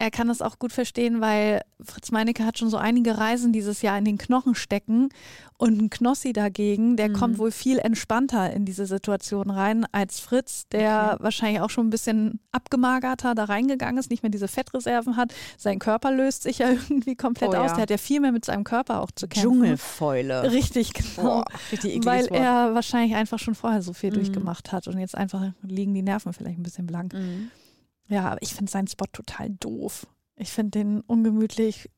er kann das auch gut verstehen, weil Fritz Meinecke hat schon so einige Reisen dieses Jahr in den Knochen stecken und ein Knossi dagegen, der Mhm. kommt wohl viel entspannter in diese Situation rein als Fritz, der Okay. wahrscheinlich auch schon ein bisschen abgemagerter da reingegangen ist, nicht mehr diese Fettreserven hat. Sein Körper löst sich ja [LAUGHS] irgendwie komplett Oh ja. aus. Der hat ja viel mehr mit seinem Körper auch zu kämpfen. Dschungelfäule. Richtig, genau. Boah, richtig Weil Wort. er wahrscheinlich einfach schon vorher so viel Mhm. durchgemacht hat und jetzt einfach liegen die Nerven vielleicht ein bisschen blank. Mhm. Ja, aber ich finde seinen Spot total doof. Ich finde den ungemütlich,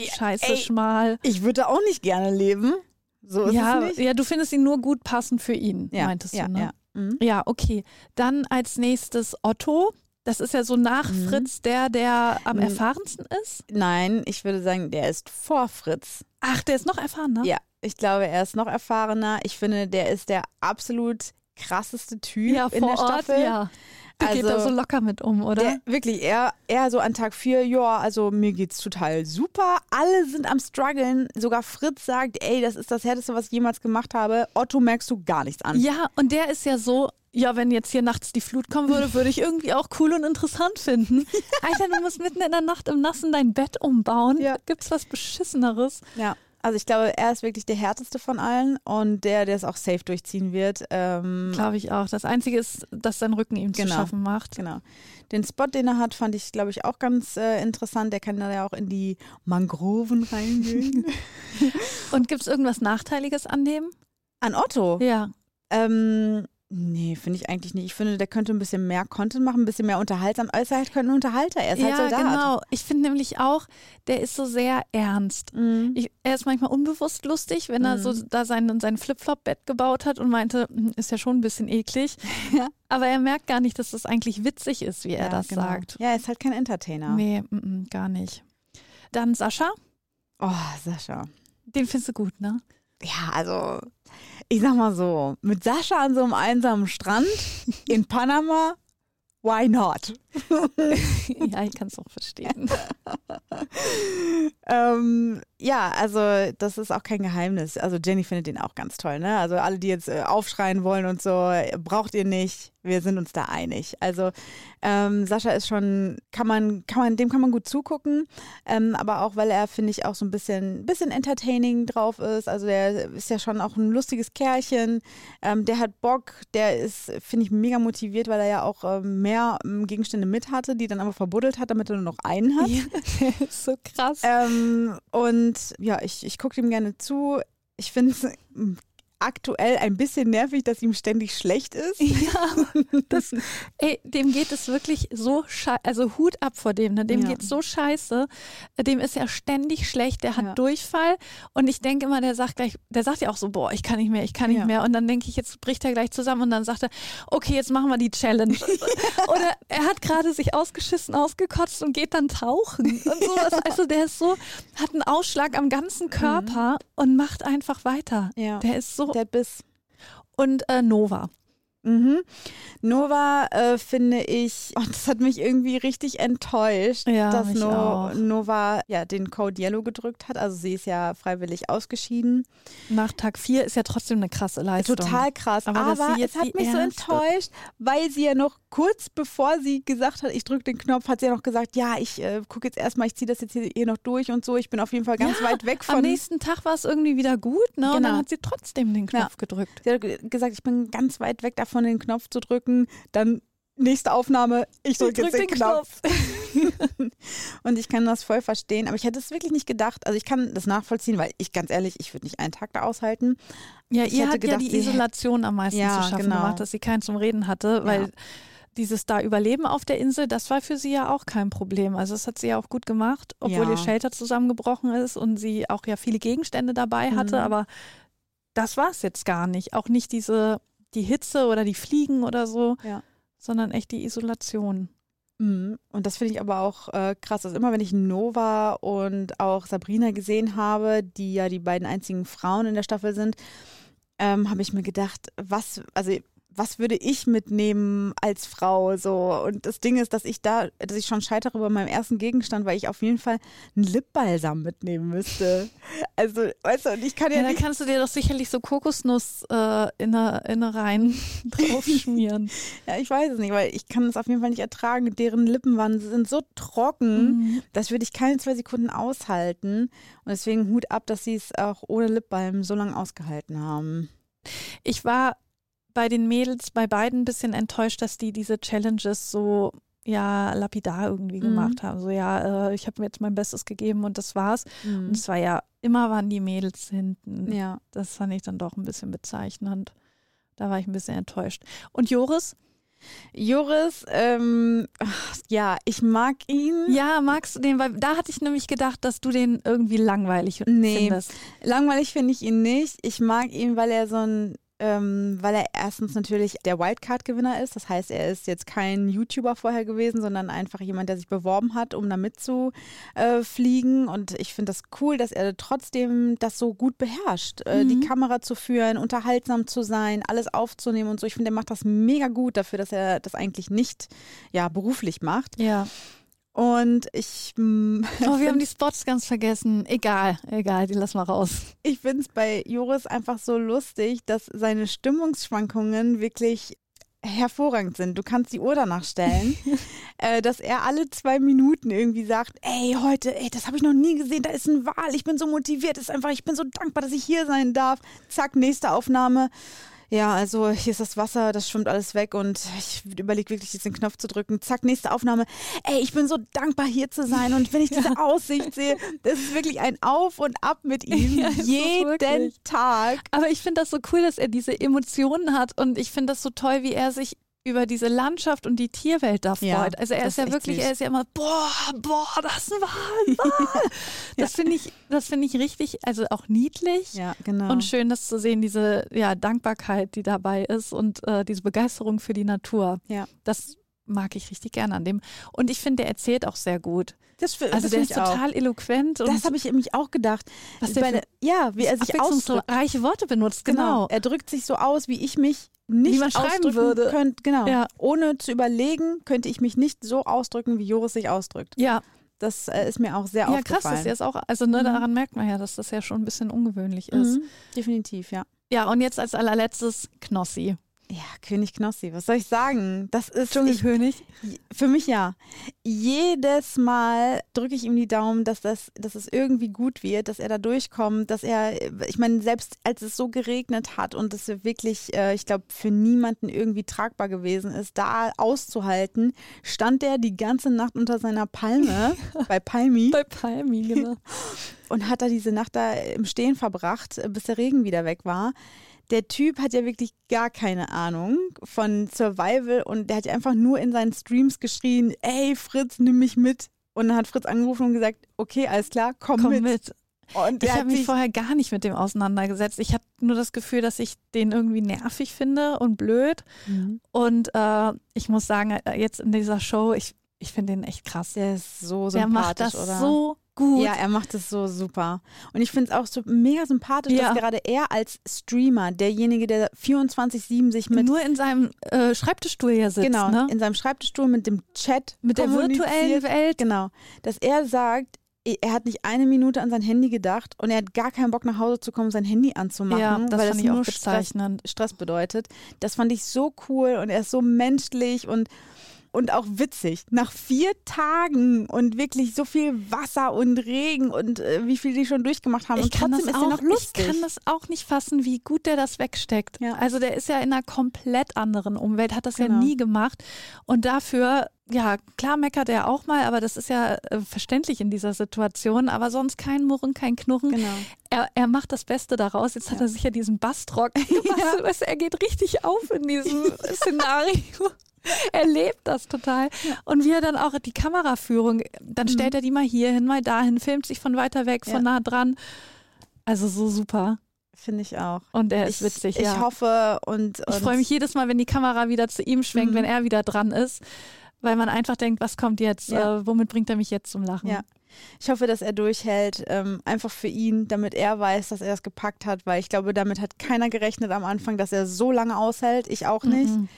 scheiße ey. schmal. Ich würde auch nicht gerne leben. So ist Ja, es nicht. ja, du findest ihn nur gut passend für ihn, Ja, meintest ja, du, ne? ja. Mhm. Ja, okay. Dann als nächstes Otto. Das ist ja so nach Mhm. Fritz der, der am Mhm. erfahrensten ist. Nein, ich würde sagen, der ist vor Fritz. Ach, der ist noch erfahrener? Ja, ich glaube, er ist noch erfahrener. Ich finde, der ist der absolut krasseste Typ ja in der Ort, Staffel. ja. Der geht da Also, so locker mit um, oder? Der, wirklich, er, er so an Tag 4, ja, also mir geht's total super. Alle sind am struggeln. Sogar Fritz sagt, ey, das ist das Härteste, was ich jemals gemacht habe. Otto merkst du gar nichts an. Ja, und der ist ja so, ja, wenn jetzt hier nachts die Flut kommen würde, würde ich irgendwie auch cool und interessant finden. [LAUGHS] Alter, du musst mitten in der Nacht im Nassen dein Bett umbauen. Ja. Gibt's was Beschisseneres? Ja. Also ich glaube, er ist wirklich der härteste von allen und der, der es auch safe durchziehen wird. Ähm, Glaube ich auch. Das Einzige ist, dass sein Rücken ihm zu Genau. schaffen macht. Genau. Den Spot, den er hat, fand ich, glaube ich, auch ganz äh, interessant. Der kann da ja auch in die Mangroven reingehen. [LAUGHS] [LAUGHS] Und gibt's irgendwas Nachteiliges an dem? An Otto? Ja. Ähm, nee, finde ich eigentlich nicht. Ich finde, der könnte ein bisschen mehr Content machen, ein bisschen mehr unterhaltsam. Aber er ist halt kein Unterhalter, er ist ja, halt Soldat. genau. Ich finde nämlich auch, der ist so sehr ernst. Mhm. Ich, er ist manchmal unbewusst lustig, wenn er Mhm. so da sein, sein Flip-Flop-Bett gebaut hat und meinte, "Hm, ist ja schon ein bisschen eklig. [LAUGHS] Ja. Aber er merkt gar nicht, dass das eigentlich witzig ist, wie er ja, das genau. sagt. Ja, er ist halt kein Entertainer. Nee, mm, mm, gar nicht. Dann Sascha, Oh, Sascha. den findest du gut, ne? Ja, also, ich sag mal so, mit Sascha an so einem einsamen Strand in [LAUGHS] Panama, why not? ja, ich kann es auch verstehen. [LAUGHS] Ähm, ja, also das ist auch kein Geheimnis. Also Jenny findet den auch ganz toll, ne? Also alle, die jetzt äh, aufschreien wollen und so, äh, braucht ihr nicht. Wir sind uns da einig. Also ähm, Sascha ist schon, kann man, kann man, dem kann man gut zugucken, ähm, aber auch, weil er, finde ich, auch so ein bisschen, bisschen entertaining drauf ist. Also der ist ja schon auch ein lustiges Kerlchen. Ähm, der hat Bock, der ist, finde ich, mega motiviert, weil er ja auch ähm, mehr ähm, Gegenstände mit hatte, die dann aber verbuddelt hat, damit er nur noch einen hat. Ja, [LAUGHS] so krass. Ähm, und ja, ich, ich gucke ihm gerne zu. Ich finde es aktuell ein bisschen nervig, dass ihm ständig schlecht ist. [LAUGHS] Ja, das, ey, dem geht es wirklich so scheiße, also Hut ab vor dem, ne? dem Ja. geht so scheiße, dem ist ja ständig schlecht, der hat Ja. Durchfall und ich denke immer, der sagt gleich, der sagt ja auch so, boah, ich kann nicht mehr, ich kann nicht Ja. mehr und dann denke ich, jetzt bricht er gleich zusammen und dann sagt er, okay, jetzt machen wir die Challenge. [LAUGHS] Oder er hat gerade sich ausgeschissen, ausgekotzt und geht dann tauchen und sowas. [LAUGHS] Also der ist so, hat einen Ausschlag am ganzen Körper und macht einfach weiter. Der ist so, Der Biss. und äh, Nova. Mhm. Nova äh, finde ich, oh, das hat mich irgendwie richtig enttäuscht, Ja, dass no. Nova ja den Code Yellow gedrückt hat. Also sie ist ja freiwillig ausgeschieden. Nach Tag 4 ist ja trotzdem eine krasse Leistung. Total krass. Aber Aber, es hat mich so enttäuscht, weil sie ja noch kurz bevor sie gesagt hat, ich drücke den Knopf, hat sie ja noch gesagt, ja, ich äh, gucke jetzt erstmal, ich ziehe das jetzt hier, hier noch durch und so. Ich bin auf jeden Fall ganz ja, weit weg von. Am nächsten Tag war es irgendwie wieder gut, ne? Und Genau. dann hat sie trotzdem den Knopf Ja. gedrückt. Sie hat ge- gesagt, ich bin ganz weit weg davon, den Knopf zu drücken. Dann nächste Aufnahme, ich drücke jetzt den, Knopf. [LAUGHS] Und ich kann das voll verstehen, aber ich hätte es wirklich nicht gedacht. Also ich kann das nachvollziehen, weil ich ganz ehrlich, ich würde nicht einen Tag da aushalten. Ja, Ich ihr hat gedacht, ja die Isolation am meisten Ja, zu schaffen genau. gemacht, dass sie keinen zum Reden hatte, weil Ja. dieses da Überleben auf der Insel, das war für sie ja auch kein Problem. Also das hat sie ja auch gut gemacht, obwohl Ja. ihr Shelter zusammengebrochen ist und sie auch ja viele Gegenstände dabei hatte, Mhm. aber das war es jetzt gar nicht. Auch nicht diese, die Hitze oder die Fliegen oder so, Ja. sondern echt die Isolation. Mhm. Und das finde ich aber auch äh, krass. Also immer wenn ich Nova und auch Sabrina gesehen habe, die ja die beiden einzigen Frauen in der Staffel sind, ähm, habe ich mir gedacht, was, also was würde ich mitnehmen als Frau so? Und das Ding ist, dass ich da, dass ich schon scheitere bei meinem ersten Gegenstand, weil ich auf jeden Fall einen Lipbalsam mitnehmen müsste. [LAUGHS] Also, weißt du, und ich kann ja, Ja, dann kannst du dir doch sicherlich so Kokosnuss äh, inne, Innereien [LAUGHS] draufschmieren. Ja, ich weiß es nicht, weil ich kann es auf jeden Fall nicht ertragen. Deren Lippen waren, sind so trocken. Mhm. Das würde ich keine zwei Sekunden aushalten. Und deswegen Hut ab, dass sie es auch ohne Lipbalm so lange ausgehalten haben. Ich war bei den Mädels bei beiden ein bisschen enttäuscht, dass die diese Challenges so ja lapidar irgendwie Mhm. gemacht haben. So ja, äh, ich habe mir jetzt mein Bestes gegeben und das war's. Und Mhm. es war ja immer waren die Mädels hinten. Ja. Das fand ich dann doch ein bisschen bezeichnend. Da war ich ein bisschen enttäuscht. Und Joris? Joris, ähm, ja, ich mag ihn. Ja, magst du den? Weil da hatte ich nämlich gedacht, dass du den irgendwie langweilig Nee. findest. Langweilig finde ich ihn nicht. Ich mag ihn, weil er so ein, ähm, weil er erstens natürlich der Wildcard-Gewinner ist. Das heißt, er ist jetzt kein YouTuber vorher gewesen, sondern einfach jemand, der sich beworben hat, um da mitzufliegen. Äh, fliegen. und ich finde das cool, dass er trotzdem das so gut beherrscht, äh, Mhm. die Kamera zu führen, unterhaltsam zu sein, alles aufzunehmen und so. Ich finde, er macht das mega gut dafür, dass er das eigentlich nicht ja, beruflich macht. Ja. Und ich, mm, [LAUGHS] Oh, wir haben die Spots ganz vergessen. Egal, egal, die lassen wir raus. ich finde es bei Joris einfach so lustig, dass seine Stimmungsschwankungen wirklich hervorragend sind. Du kannst die Uhr danach stellen, [LAUGHS] äh, dass er alle zwei Minuten irgendwie sagt, ey, heute, ey, das habe ich noch nie gesehen, da ist ein Wal, ich bin so motiviert, ist einfach, ich bin so dankbar, dass ich hier sein darf. Zack, nächste Aufnahme. Ja, also hier ist das Wasser, das schwimmt alles weg und ich überlege wirklich, jetzt den Knopf zu drücken. Zack, nächste Aufnahme. Ey, ich bin so dankbar, hier zu sein und wenn ich [LAUGHS] diese Aussicht sehe, das ist wirklich ein Auf und Ab mit [LAUGHS] ihm. Ja, jeden. Tag. Aber ich finde das so cool, dass er diese Emotionen hat und ich finde das so toll, wie er sich über diese Landschaft und die Tierwelt da freut. Ja, also er ist ja wirklich, süß. er ist ja immer, boah, boah, das ist ein Wal. [LAUGHS] Das finde ich, das finde ich richtig, also auch niedlich. Ja, genau. Und schön, das zu sehen, diese ja, Dankbarkeit, die dabei ist und äh, diese Begeisterung für die Natur. Ja. Das mag ich richtig gerne an dem. Und ich finde, der erzählt auch sehr gut. Das, Also das der ist ich auch. total eloquent und Das habe ich nämlich auch gedacht. Was der Bei für ja, wie er sich reiche Worte benutzt, Genau. genau. Er drückt sich so aus, wie ich mich nicht Wie ausdrücken würde. Könnt, genau. Ja. Ohne zu überlegen, könnte ich mich nicht so ausdrücken, wie Joris sich ausdrückt. Ja, Das äh, ist mir auch sehr ja krass, aufgefallen. das ist jetzt auch, also ne, Mhm. daran merkt man ja, dass das ja schon ein bisschen ungewöhnlich ist. Mhm. Definitiv, ja. Ja, und jetzt als allerletztes Knossi. Ja, König Knossi, was soll ich sagen? Das ist ich, Dschungelkönig. für mich ja. Jedes Mal drücke ich ihm die Daumen, dass das, dass es irgendwie gut wird, dass er da durchkommt, dass er, ich meine, selbst als es so geregnet hat und es wirklich, äh, ich glaube, für niemanden irgendwie tragbar gewesen ist, da auszuhalten, stand er die ganze Nacht unter seiner Palme [LAUGHS] bei Palmi Bei Palmi, genau. und hat da diese Nacht da im Stehen verbracht, bis der Regen wieder weg war. Der Typ hat ja wirklich gar keine Ahnung von Survival und der hat ja einfach nur in seinen Streams geschrien, ey Fritz, nimm mich mit. Und dann hat Fritz angerufen und gesagt, okay, alles klar, komm, Komm mit. mit. Und Ich der habe hat mich vorher gar nicht mit dem auseinandergesetzt. Ich hatte nur das Gefühl, dass ich den irgendwie nervig finde und blöd. Mhm. Und äh, ich muss sagen, äh, jetzt in dieser Show, ich, ich finde den echt krass. der ist so Der sympathisch, macht das oder? so gut. Ja, er macht es so super. Und ich finde es auch so mega sympathisch, Ja. dass gerade er als Streamer, derjenige, der 24-7 sich mit nur in seinem äh, Schreibtischstuhl hier sitzt. genau, ne? in seinem Schreibtischstuhl mit dem Chat Mit der virtuellen Welt. Genau, dass er sagt, er hat nicht eine Minute an sein Handy gedacht und er hat gar keinen Bock nach Hause zu kommen, sein Handy anzumachen, Ja, das weil fand das ich auch nur Stress, bezeichnend. Stress bedeutet. Das fand ich so cool und er ist so menschlich und und auch witzig. Nach vier Tagen und wirklich so viel Wasser und Regen und äh, wie viel die schon durchgemacht haben. Ich und kann, trotzdem das ist er auch, noch lustig. ich kann das auch nicht fassen, wie gut der das wegsteckt. Ja. Also der ist ja in einer komplett anderen Umwelt, hat das ja Genau. nie gemacht. Und dafür, ja, klar meckert er auch mal, aber das ist ja äh, verständlich in dieser Situation. Aber sonst kein Murren, kein Knurren. genau. Er, er macht das Beste daraus. Jetzt hat Ja. er sicher diesen Bastrock [LAUGHS] gemacht. Ja. Du, er geht richtig auf in diesem [LAUGHS] Szenario. [LAUGHS] Er lebt das total. Und wie er dann auch die Kameraführung, dann stellt er die mal hier hin, mal dahin, filmt sich von weiter weg, von Mhm. Ja. nah dran. Also so super. Finde ich auch. Und er ist ich, witzig, ich ja. hoffe und, und ich freue mich jedes Mal, wenn die Kamera wieder zu ihm schwenkt, Mhm. wenn er wieder dran ist, weil man einfach denkt, was kommt jetzt? Ja. Äh, womit bringt er mich jetzt zum Lachen? Ja. Ich hoffe, dass er durchhält, ähm, einfach für ihn, damit er weiß, dass er es gepackt hat, weil ich glaube, damit hat keiner gerechnet am Anfang, dass er so lange aushält. Ich auch nicht. Mhm.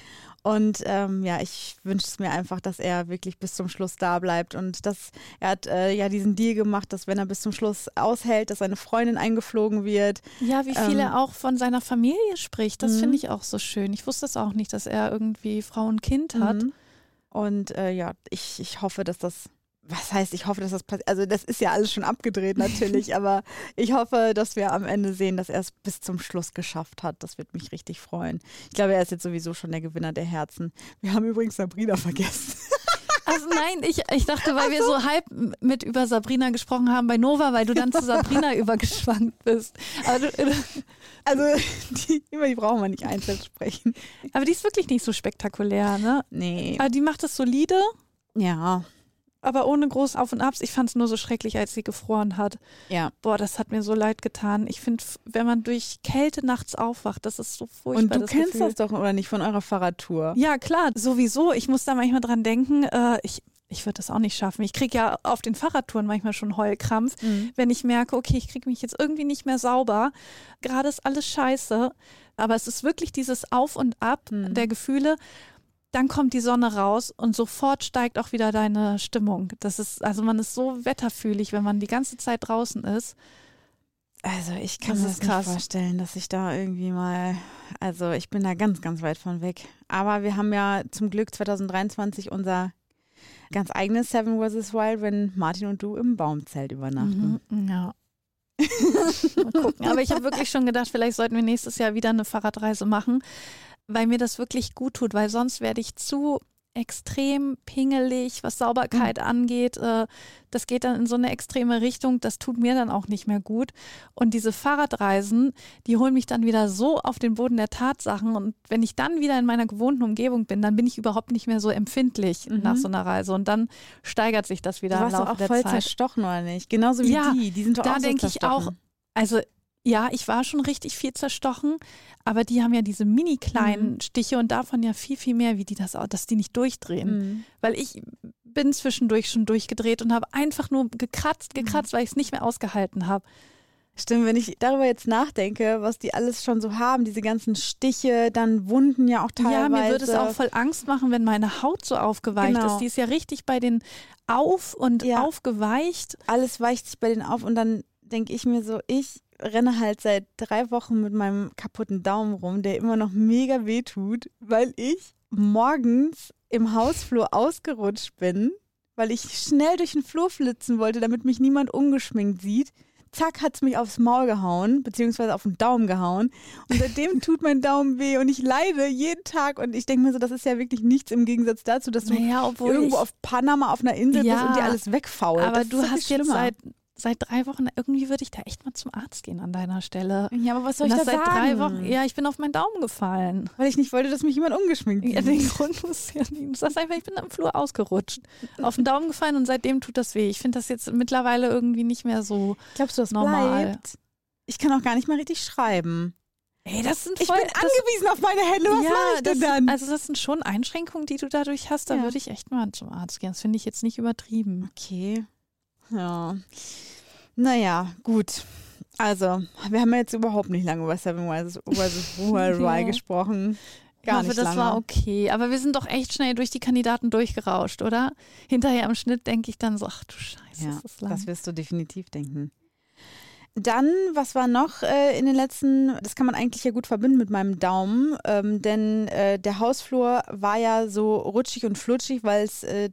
Und ähm, ja, ich wünsche es mir einfach, dass er wirklich bis zum Schluss da bleibt. Und dass er hat äh, ja diesen Deal gemacht, dass wenn er bis zum Schluss aushält, dass seine Freundin eingeflogen wird. Ja, wie viel Ähm, er auch von seiner Familie spricht, das Mhm. finde ich auch so schön. Ich wusste es auch nicht, dass er irgendwie Frau und Kind hat. Mhm. Und äh, ja, ich, ich hoffe, dass das. Was heißt, ich hoffe, dass das passiert. Also, das ist ja alles schon abgedreht natürlich, [LAUGHS] aber ich hoffe, dass wir am Ende sehen, dass er es bis zum Schluss geschafft hat. Das wird mich richtig freuen. Ich glaube, er ist jetzt sowieso schon der Gewinner der Herzen. Wir haben übrigens Sabrina vergessen. [LAUGHS] Also nein, ich, ich dachte, weil wir so halb mit über Sabrina gesprochen haben bei Nova, weil du dann zu Sabrina übergeschwankt bist. Du, [LAUGHS] Also, die, über die brauchen wir nicht einzeln sprechen. aber die ist wirklich nicht so spektakulär, ne? Nee. Aber die macht es solide, Ja, aber ohne groß Auf und Abs. Ich fand es nur so schrecklich, als sie gefroren hat. ja. Boah, das hat mir so leid getan. Ich finde, wenn man durch Kälte nachts aufwacht, das ist so furchtbar. Und du das kennst Gefühl. das doch, oder nicht, von eurer Fahrradtour? Ja, klar, sowieso. Ich muss da manchmal dran denken, äh, ich, ich würde das auch nicht schaffen. Ich kriege ja auf den Fahrradtouren manchmal schon Heulkrampf, Mhm. wenn ich merke, okay, ich kriege mich jetzt irgendwie nicht mehr sauber. Gerade ist alles scheiße. Aber es ist wirklich dieses Auf und Ab Mhm. der Gefühle. Dann kommt die Sonne raus und sofort steigt auch wieder deine Stimmung. Das ist, also man ist so wetterfühlig, wenn man die ganze Zeit draußen ist. Also ich kann Das mir das nicht vorstellen, dass ich da irgendwie mal, also ich bin da ganz, ganz weit von weg. Aber wir haben ja zum Glück 2023 unser ganz eigenes Seven vs. Wild, wenn Martin und du im Baumzelt übernachten. Mhm, ja. [LAUGHS] Mal gucken. Aber ich habe wirklich schon gedacht, vielleicht sollten wir nächstes Jahr wieder eine Fahrradreise machen, weil mir das wirklich gut tut, weil sonst werde ich zu extrem pingelig, was Sauberkeit angeht. Äh, Das geht dann in so eine extreme Richtung. Das tut mir dann auch nicht mehr gut. Und diese Fahrradreisen, die holen mich dann wieder so auf den Boden der Tatsachen. Und wenn ich dann wieder in meiner gewohnten Umgebung bin, dann bin ich überhaupt nicht mehr so empfindlich Mhm. nach so einer Reise. Und dann steigert sich das wieder Du im warst doch Laufe auch der voll Zeit. zerstochen, oder nicht? Genauso wie Ja, die. Die sind doch da auch so denke ich auch. Also ja, ich war schon richtig viel zerstochen, aber die haben ja diese mini kleinen Mhm. Stiche und davon ja viel, viel mehr, wie die das auch, dass die nicht durchdrehen. Mhm. Weil ich bin zwischendurch schon durchgedreht und habe einfach nur gekratzt, Mhm. gekratzt, weil ich es nicht mehr ausgehalten habe. Stimmt, wenn ich darüber jetzt nachdenke, was die alles schon so haben, diese ganzen Stiche, dann Wunden ja auch teilweise. Ja, mir würde es auch voll Angst machen, wenn meine Haut so aufgeweicht Genau. ist. Die ist ja richtig bei den auf und Ja. aufgeweicht. alles weicht sich bei denen auf und dann denke ich mir so, ich renne halt seit drei Wochen mit meinem kaputten Daumen rum, der immer noch mega weh tut, weil ich morgens im Hausflur ausgerutscht bin, weil ich schnell durch den Flur flitzen wollte, damit mich niemand ungeschminkt sieht. Zack, hat es mich aufs Maul gehauen, beziehungsweise auf den Daumen gehauen. Und seitdem [LAUGHS] tut mein Daumen weh und ich leide jeden Tag. Und ich denke mir so, das ist ja wirklich nichts im Gegensatz dazu, dass du Naja, irgendwo auf Panama auf einer Insel Ja, bist und dir alles wegfault. aber Das du hast jetzt seit, seit drei Wochen, irgendwie würde ich da echt mal zum Arzt gehen an deiner Stelle. Ja, aber was soll ich das da seit sagen? drei Wochen. Ja, ich bin auf meinen Daumen gefallen. Weil ich nicht wollte, dass mich jemand ungeschminkt Ja, sieht. den Grund muss ja nicht. Du sagst einfach, ich bin am Flur ausgerutscht, auf den Daumen gefallen und seitdem tut das weh. Ich finde das jetzt mittlerweile irgendwie nicht mehr so. Glaubst du, das Normal. bleibt? Ich kann auch gar nicht mal richtig schreiben. Ey, das sind Ich voll. bin das, angewiesen auf meine Hände. Was ja, mache ich denn das, dann? Also das sind schon Einschränkungen, die du dadurch hast. Da Ja. würde ich echt mal zum Arzt gehen. Das finde ich jetzt nicht übertrieben. okay. Ja. Naja, gut. Also, wir haben ja jetzt überhaupt nicht lange über Seven Wise [LAUGHS] Ja. gesprochen. Gar ich hoffe, nicht das lange. war okay. Aber wir sind doch echt schnell durch die Kandidaten durchgerauscht, oder? Hinterher im Schnitt denke ich dann so, ach du Scheiße, Ja, ist das lang. das wirst du definitiv denken. Dann, was war noch äh, in den letzten, das kann man eigentlich ja gut verbinden mit meinem Daumen, ähm, denn äh, der Hausflur war ja so rutschig und flutschig, weil es äh,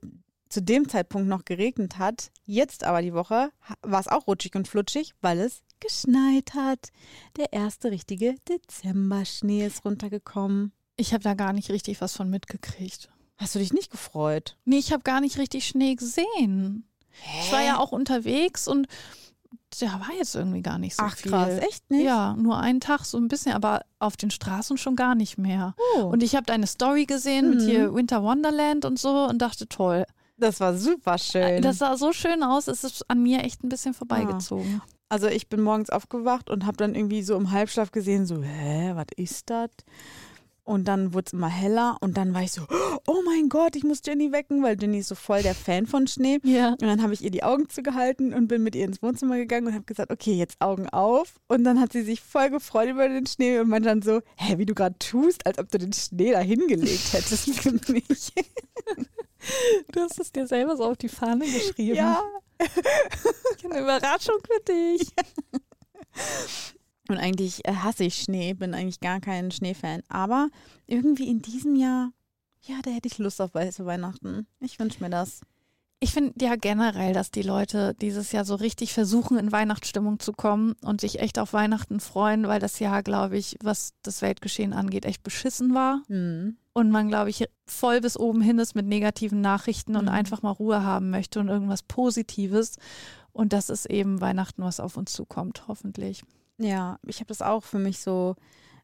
zu dem Zeitpunkt noch geregnet hat. Jetzt aber die Woche war es auch rutschig und flutschig, weil es geschneit hat. Der erste richtige Dezemberschnee ist runtergekommen. ich habe da gar nicht richtig was von mitgekriegt. Hast du dich nicht gefreut? Nee, ich habe gar nicht richtig Schnee gesehen. Ich war ja auch unterwegs und der war jetzt irgendwie gar nicht so Ach viel. krass, echt nicht? Ja, nur einen Tag so ein bisschen, aber auf den Straßen schon gar nicht mehr. Oh, Und ich habe deine Story gesehen mit Mhm. hier Winter Wonderland und so und dachte, toll. Das war super schön. Das sah so schön aus, es ist an mir echt ein bisschen vorbeigezogen. Also ich bin morgens aufgewacht und habe dann irgendwie so im Halbschlaf gesehen, so, hä, was ist das? Und dann wurde es immer heller und dann war ich so, oh mein Gott, ich muss Jenny wecken, weil Jenny ist so voll der Fan von Schnee. Ja. Und dann habe ich ihr die Augen zugehalten und bin mit ihr ins Wohnzimmer gegangen und habe gesagt, okay, jetzt Augen auf. Und dann hat sie sich voll gefreut über den Schnee und meinte dann so, hä, wie du gerade tust, als ob du den Schnee da hingelegt hättest für mich. [LAUGHS] Du hast es dir selber so auf die Fahne geschrieben. ja. Eine Überraschung für dich. [LAUGHS] Und eigentlich äh, hasse ich Schnee, bin eigentlich gar kein Schneefan. Aber irgendwie in diesem Jahr, ja, da hätte ich Lust auf weiße Weihnachten. Ich wünsche mir das. Ich finde ja generell, dass die Leute dieses Jahr so richtig versuchen, in Weihnachtsstimmung zu kommen und sich echt auf Weihnachten freuen, weil das Jahr, glaube ich, was das Weltgeschehen angeht, echt beschissen war. Hm. Und man, glaube ich, voll bis oben hin ist mit negativen Nachrichten und Mhm. einfach mal Ruhe haben möchte und irgendwas Positives. Und das ist eben Weihnachten, was auf uns zukommt, hoffentlich. Ja, ich habe das auch für mich so,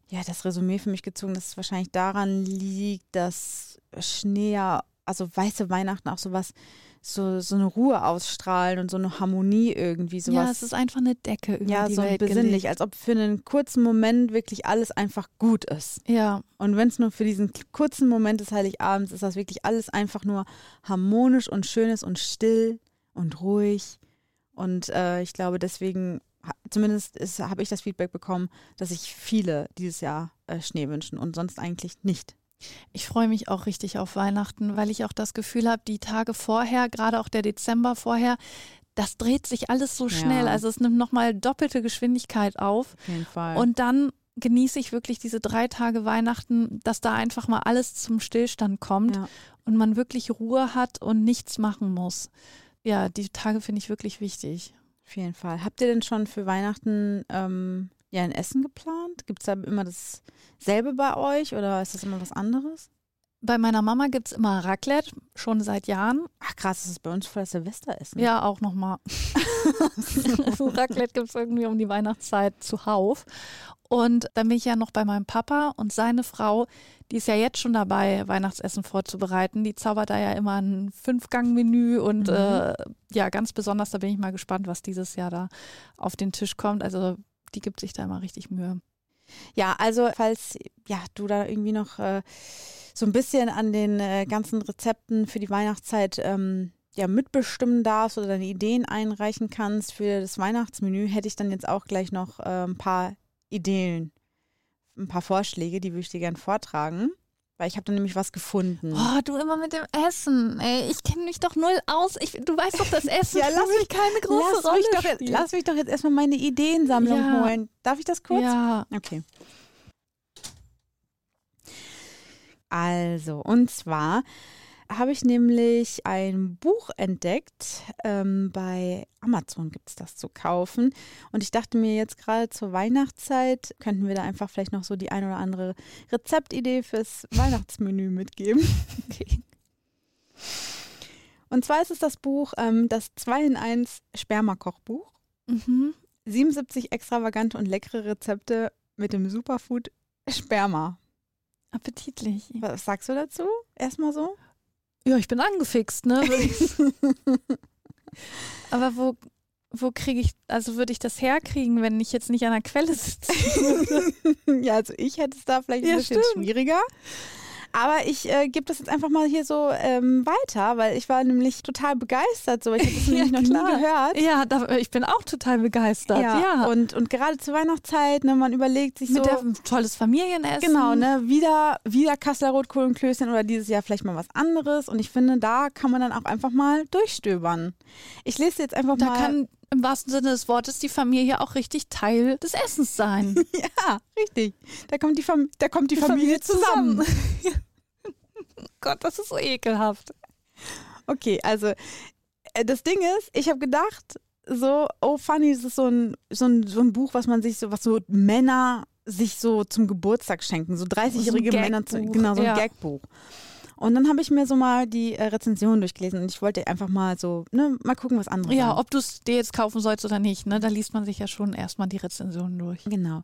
ja, das Resümee für mich gezogen, dass es wahrscheinlich daran liegt, dass Schnee ja, also weiße Weihnachten auch sowas, so, so eine Ruhe ausstrahlen und so eine Harmonie irgendwie, sowas. ja, es ist einfach eine Decke über ja, die so Welt besinnlich, gelegt. als ob für einen kurzen Moment wirklich alles einfach gut ist. Ja, Und wenn es nur für diesen kurzen Moment des Heiligabends ist, das wirklich alles einfach nur harmonisch und schön ist und still und ruhig. Und äh, ich glaube, deswegen, zumindest habe ich das Feedback bekommen, dass sich viele dieses Jahr äh, Schnee wünschen und sonst eigentlich nicht. Ich freue mich auch richtig auf Weihnachten, weil ich auch das Gefühl habe, die Tage vorher, gerade auch der Dezember vorher, das dreht sich alles so schnell. Ja. Also es nimmt nochmal doppelte Geschwindigkeit auf. Auf jeden Fall. Und dann genieße ich wirklich diese drei Tage Weihnachten, dass da einfach mal alles zum Stillstand kommt ja. und man wirklich Ruhe hat und nichts machen muss. Ja, die Tage finde ich wirklich wichtig. Auf jeden Fall. Habt ihr denn schon für Weihnachten ähm, ja ein Essen geplant? Gibt es da immer dasselbe bei euch oder ist das immer was anderes? Bei meiner Mama gibt es immer Raclette, schon seit Jahren. Ach krass, das ist bei uns voll das Silvesteressen. Ja, auch nochmal. [LAUGHS] Raclette gibt es irgendwie um die Weihnachtszeit zuhauf. Und dann bin ich ja noch bei meinem Papa und seine Frau, die ist ja jetzt schon dabei, Weihnachtsessen vorzubereiten. Die zaubert da ja immer ein Fünfgang-Menü und Mhm. äh, ja, ganz besonders, da bin ich mal gespannt, was dieses Jahr da auf den Tisch kommt. Also die gibt sich da immer richtig Mühe. Ja, also falls ja, du da irgendwie noch äh, so ein bisschen an den äh, ganzen Rezepten für die Weihnachtszeit ähm, ja, mitbestimmen darfst oder deine Ideen einreichen kannst für das Weihnachtsmenü, hätte ich dann jetzt auch gleich noch äh, ein paar Ideen, ein paar Vorschläge, die würde ich dir gerne vortragen, weil ich habe da nämlich was gefunden. Oh, du immer mit dem Essen. Ey, ich kenne mich doch null aus. Ich, du weißt doch, das [LAUGHS] Essen Ja, lass mich keine große lass, Rolle mich doch, spielt. lass mich doch jetzt erstmal meine Ideensammlung Ja. holen. Darf ich das kurz? Ja, Okay. Also, und zwar habe ich nämlich ein Buch entdeckt. Ähm, bei Amazon gibt es das zu kaufen. Und ich dachte mir jetzt gerade zur Weihnachtszeit könnten wir da einfach vielleicht noch so die ein oder andere Rezeptidee fürs Weihnachtsmenü [LAUGHS] mitgeben. okay. Und zwar ist es das Buch ähm, das 2 in 1 Sperma-Kochbuch. Mhm. 77 extravagante und leckere Rezepte mit dem Superfood Sperma. Appetitlich. Was sagst du dazu? Erstmal so? Ja, ich bin angefixt, ne? [LAUGHS] Aber wo, wo kriege ich, also würde ich das herkriegen, wenn ich jetzt nicht an der Quelle sitze? [LAUGHS] ja, also ich hätte es da vielleicht ein Ja, bisschen stimmt. schwieriger. Aber ich äh, gebe das jetzt einfach mal hier so ähm, weiter, weil ich war nämlich total begeistert. So. Ich habe das [LAUGHS] nämlich noch nie gehört. Ja, da, ich bin auch total begeistert. Ja. ja. Und, und gerade zur Weihnachtszeit, ne, man überlegt sich Mit so. Der, tolles Familienessen. Genau, ne? Wieder, wieder Kasseler Rotkohl und Klößchen oder dieses Jahr vielleicht mal was anderes. Und ich finde, da kann man dann auch einfach mal durchstöbern. Ich lese jetzt einfach da mal. Da kann im wahrsten Sinne des Wortes die Familie auch richtig Teil des Essens sein. [LAUGHS] ja, richtig. Da kommt die, Fam da kommt die, die Familie, Familie, zusammen. zusammen. [LAUGHS] Gott, das ist so ekelhaft. Okay, also äh, das Ding ist, ich habe gedacht, so, oh funny, das ist so ein, so, ein, so ein Buch, was man sich so, was so Männer sich so zum Geburtstag schenken, so 30-jährige so Männer, zu, genau, so ein ja. Gagbuch. Und dann habe ich mir so mal die äh, Rezension durchgelesen und ich wollte einfach mal so, ne, mal gucken, was andere Ja, sagen. ob du es dir jetzt kaufen sollst oder nicht, ne? Da liest man sich ja schon erstmal die Rezension durch. Genau.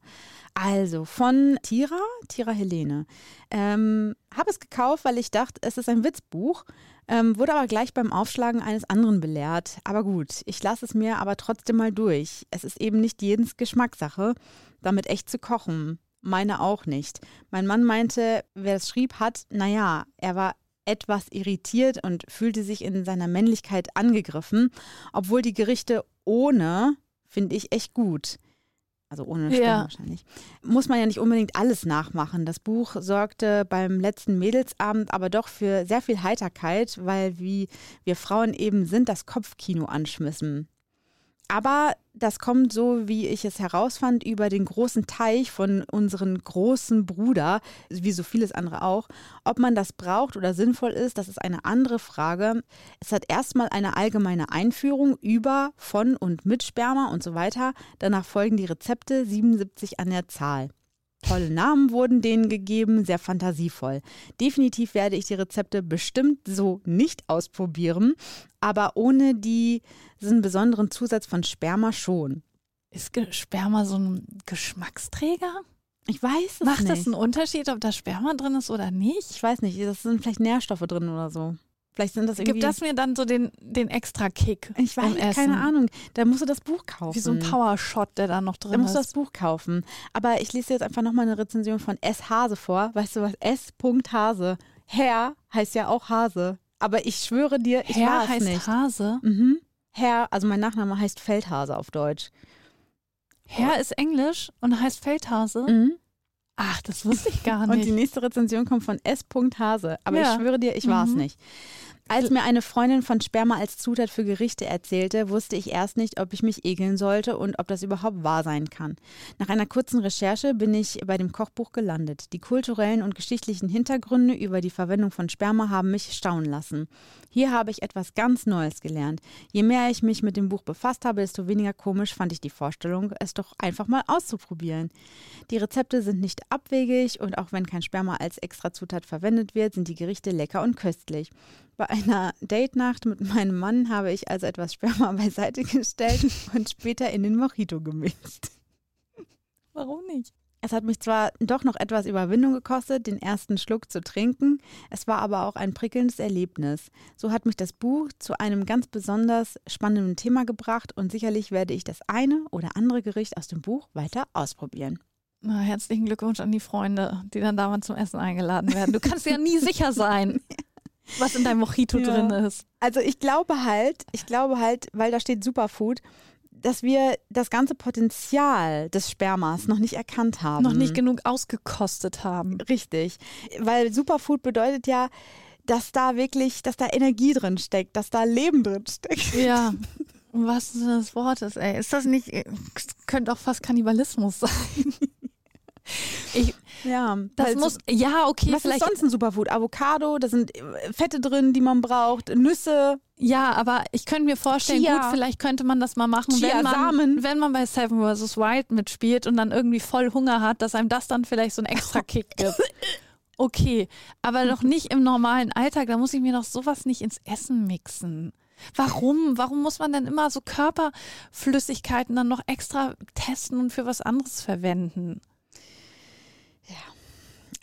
Also von Tira, Tira Helene. Ähm, habe es gekauft, weil ich dachte, es ist ein Witzbuch, ähm, wurde aber gleich beim Aufschlagen eines anderen belehrt. Aber gut, ich lasse es mir aber trotzdem mal durch. Es ist eben nicht jedens Geschmackssache, damit echt zu kochen. Meine auch nicht. Mein Mann meinte, wer es schrieb, hat, naja, er war etwas irritiert und fühlte sich in seiner Männlichkeit angegriffen, obwohl die Gerichte ohne finde ich echt gut. Also ohne Stimmen ja. wahrscheinlich. Muss man ja nicht unbedingt alles nachmachen. Das Buch sorgte beim letzten Mädelsabend aber doch für sehr viel Heiterkeit, weil wie wir Frauen eben sind, das Kopfkino anschmissen. Aber das kommt so, wie ich es herausfand, über den großen Teich von unserem großen Bruder, wie so vieles andere auch. Ob man das braucht oder sinnvoll ist, das ist eine andere Frage. Es hat erstmal eine allgemeine Einführung über, von und mit Sperma und so weiter. Danach folgen die Rezepte, 77 an der Zahl. Tolle Namen wurden denen gegeben, sehr fantasievoll. Definitiv werde ich die Rezepte bestimmt so nicht ausprobieren, aber ohne diesen besonderen Zusatz von Sperma schon. Ist Sperma so ein Geschmacksträger? Ich weiß es Macht nicht. Macht das einen Unterschied, ob da Sperma drin ist oder nicht? Ich weiß nicht. Das sind vielleicht Nährstoffe drin oder so. Vielleicht sind das irgendwie. Gibt das mir dann so den, den extra Kick? Ich weiß, keine Ahnung. Da musst du das Buch kaufen. Wie so ein Powershot, der da noch drin ist. Da musst du das Buch kaufen. Aber ich lese jetzt einfach nochmal eine Rezension von S. Hase vor. Weißt du was? S. Hase. Herr heißt ja auch Hase. Aber ich schwöre dir, ich Herr war es heißt nicht. Hase? Mhm. Herr, also mein Nachname heißt Feldhase auf Deutsch. Herr ist Englisch und heißt Feldhase? Mhm. Ach, das wusste ich gar nicht. [LAUGHS] Und die nächste Rezension kommt von S. Hase. Aber ja. ich schwöre dir, ich war es mhm. nicht. Als mir eine Freundin von Sperma als Zutat für Gerichte erzählte, wusste ich erst nicht, ob ich mich ekeln sollte und ob das überhaupt wahr sein kann. Nach einer kurzen Recherche bin ich bei dem Kochbuch gelandet. Die kulturellen und geschichtlichen Hintergründe über die Verwendung von Sperma haben mich staunen lassen. Hier habe ich etwas ganz Neues gelernt. Je mehr ich mich mit dem Buch befasst habe, desto weniger komisch fand ich die Vorstellung, es doch einfach mal auszuprobieren. Die Rezepte sind nicht abwegig und auch wenn kein Sperma als Extrazutat verwendet wird, sind die Gerichte lecker und köstlich. Bei einer Date-Nacht mit meinem Mann habe ich also etwas Sperma [LAUGHS] beiseite gestellt und später in den Mojito gemischt. Warum nicht? Es hat mich zwar doch noch etwas Überwindung gekostet, den ersten Schluck zu trinken, es war aber auch ein prickelndes Erlebnis. So hat mich das Buch zu einem ganz besonders spannenden Thema gebracht und sicherlich werde ich das eine oder andere Gericht aus dem Buch weiter ausprobieren. Na, herzlichen Glückwunsch an die Freunde, die dann damals zum Essen eingeladen werden. Du kannst ja nie sicher sein. [LAUGHS] was in deinem Mojito ja. drin ist. Also ich glaube halt, ich glaube halt, weil da steht Superfood, dass wir das ganze Potenzial des Spermas noch nicht erkannt haben. Noch nicht genug ausgekostet haben. Richtig. Weil Superfood bedeutet ja, dass da wirklich, dass da Energie drin steckt, dass da Leben drin steckt. Ja. Was ist das Wort ist, ey? Ist das nicht, könnte auch fast Kannibalismus sein. [LAUGHS] Ich, ja, das muss, ja, okay. Was vielleicht ist sonst ein Superfood? Avocado, da sind äh, Fette drin, die man braucht, Nüsse. Ja, aber ich könnte mir vorstellen, Chia. gut, vielleicht könnte man das mal machen, Chia, wenn, man, Samen. wenn man bei Seven vs. Wild mitspielt und dann irgendwie voll Hunger hat, dass einem das dann vielleicht so einen extra [LAUGHS] Kick gibt. Okay, aber doch nicht im normalen Alltag. Da muss ich mir doch sowas nicht ins Essen mixen. Warum? Warum muss man denn immer so Körperflüssigkeiten dann noch extra testen und für was anderes verwenden?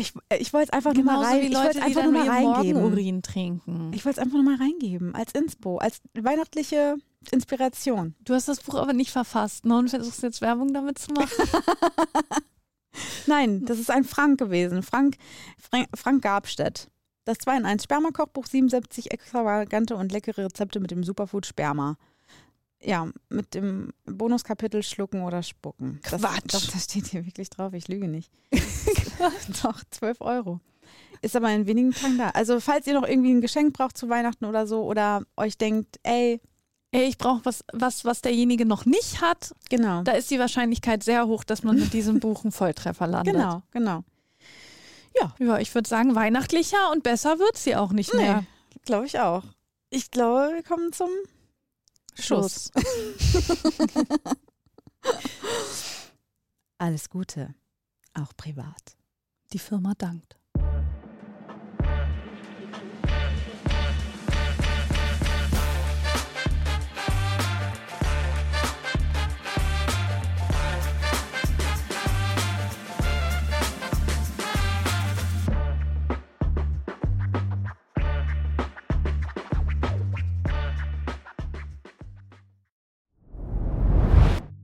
Ich, äh, ich wollte es einfach nur mal rein, Leute, ich einfach nur mal reingeben. Urin trinken. Ich wollte es einfach nur mal reingeben als Inspo, als weihnachtliche Inspiration. Du hast das Buch aber nicht verfasst, ne? Und versuchst jetzt Werbung damit zu machen. [LAUGHS] Nein, das ist ein Frank gewesen. Frank, Frank, Frank Gabstedt. Das 2 in 1 Sperma-Kochbuch, 77 extravagante und leckere Rezepte mit dem Superfood Sperma. Ja, mit dem Bonuskapitel Schlucken oder Spucken. Das, Quatsch. Doch, das steht hier wirklich drauf, ich lüge nicht. [LAUGHS] [LAUGHS] doch, 12 Euro. Ist aber in wenigen Tagen da. Also, falls ihr noch irgendwie ein Geschenk braucht zu Weihnachten oder so oder euch denkt, ey, Ey, ich brauche was, was, was derjenige noch nicht hat. genau. Da ist die Wahrscheinlichkeit sehr hoch, dass man mit diesem Buch einen Volltreffer landet. Genau, genau. Ja, ich würde sagen, weihnachtlicher und besser wird sie auch nicht Nee, mehr. glaube ich auch. Ich glaube, wir kommen zum Schuss. [LAUGHS] Alles Gute, auch privat. Die Firma dankt.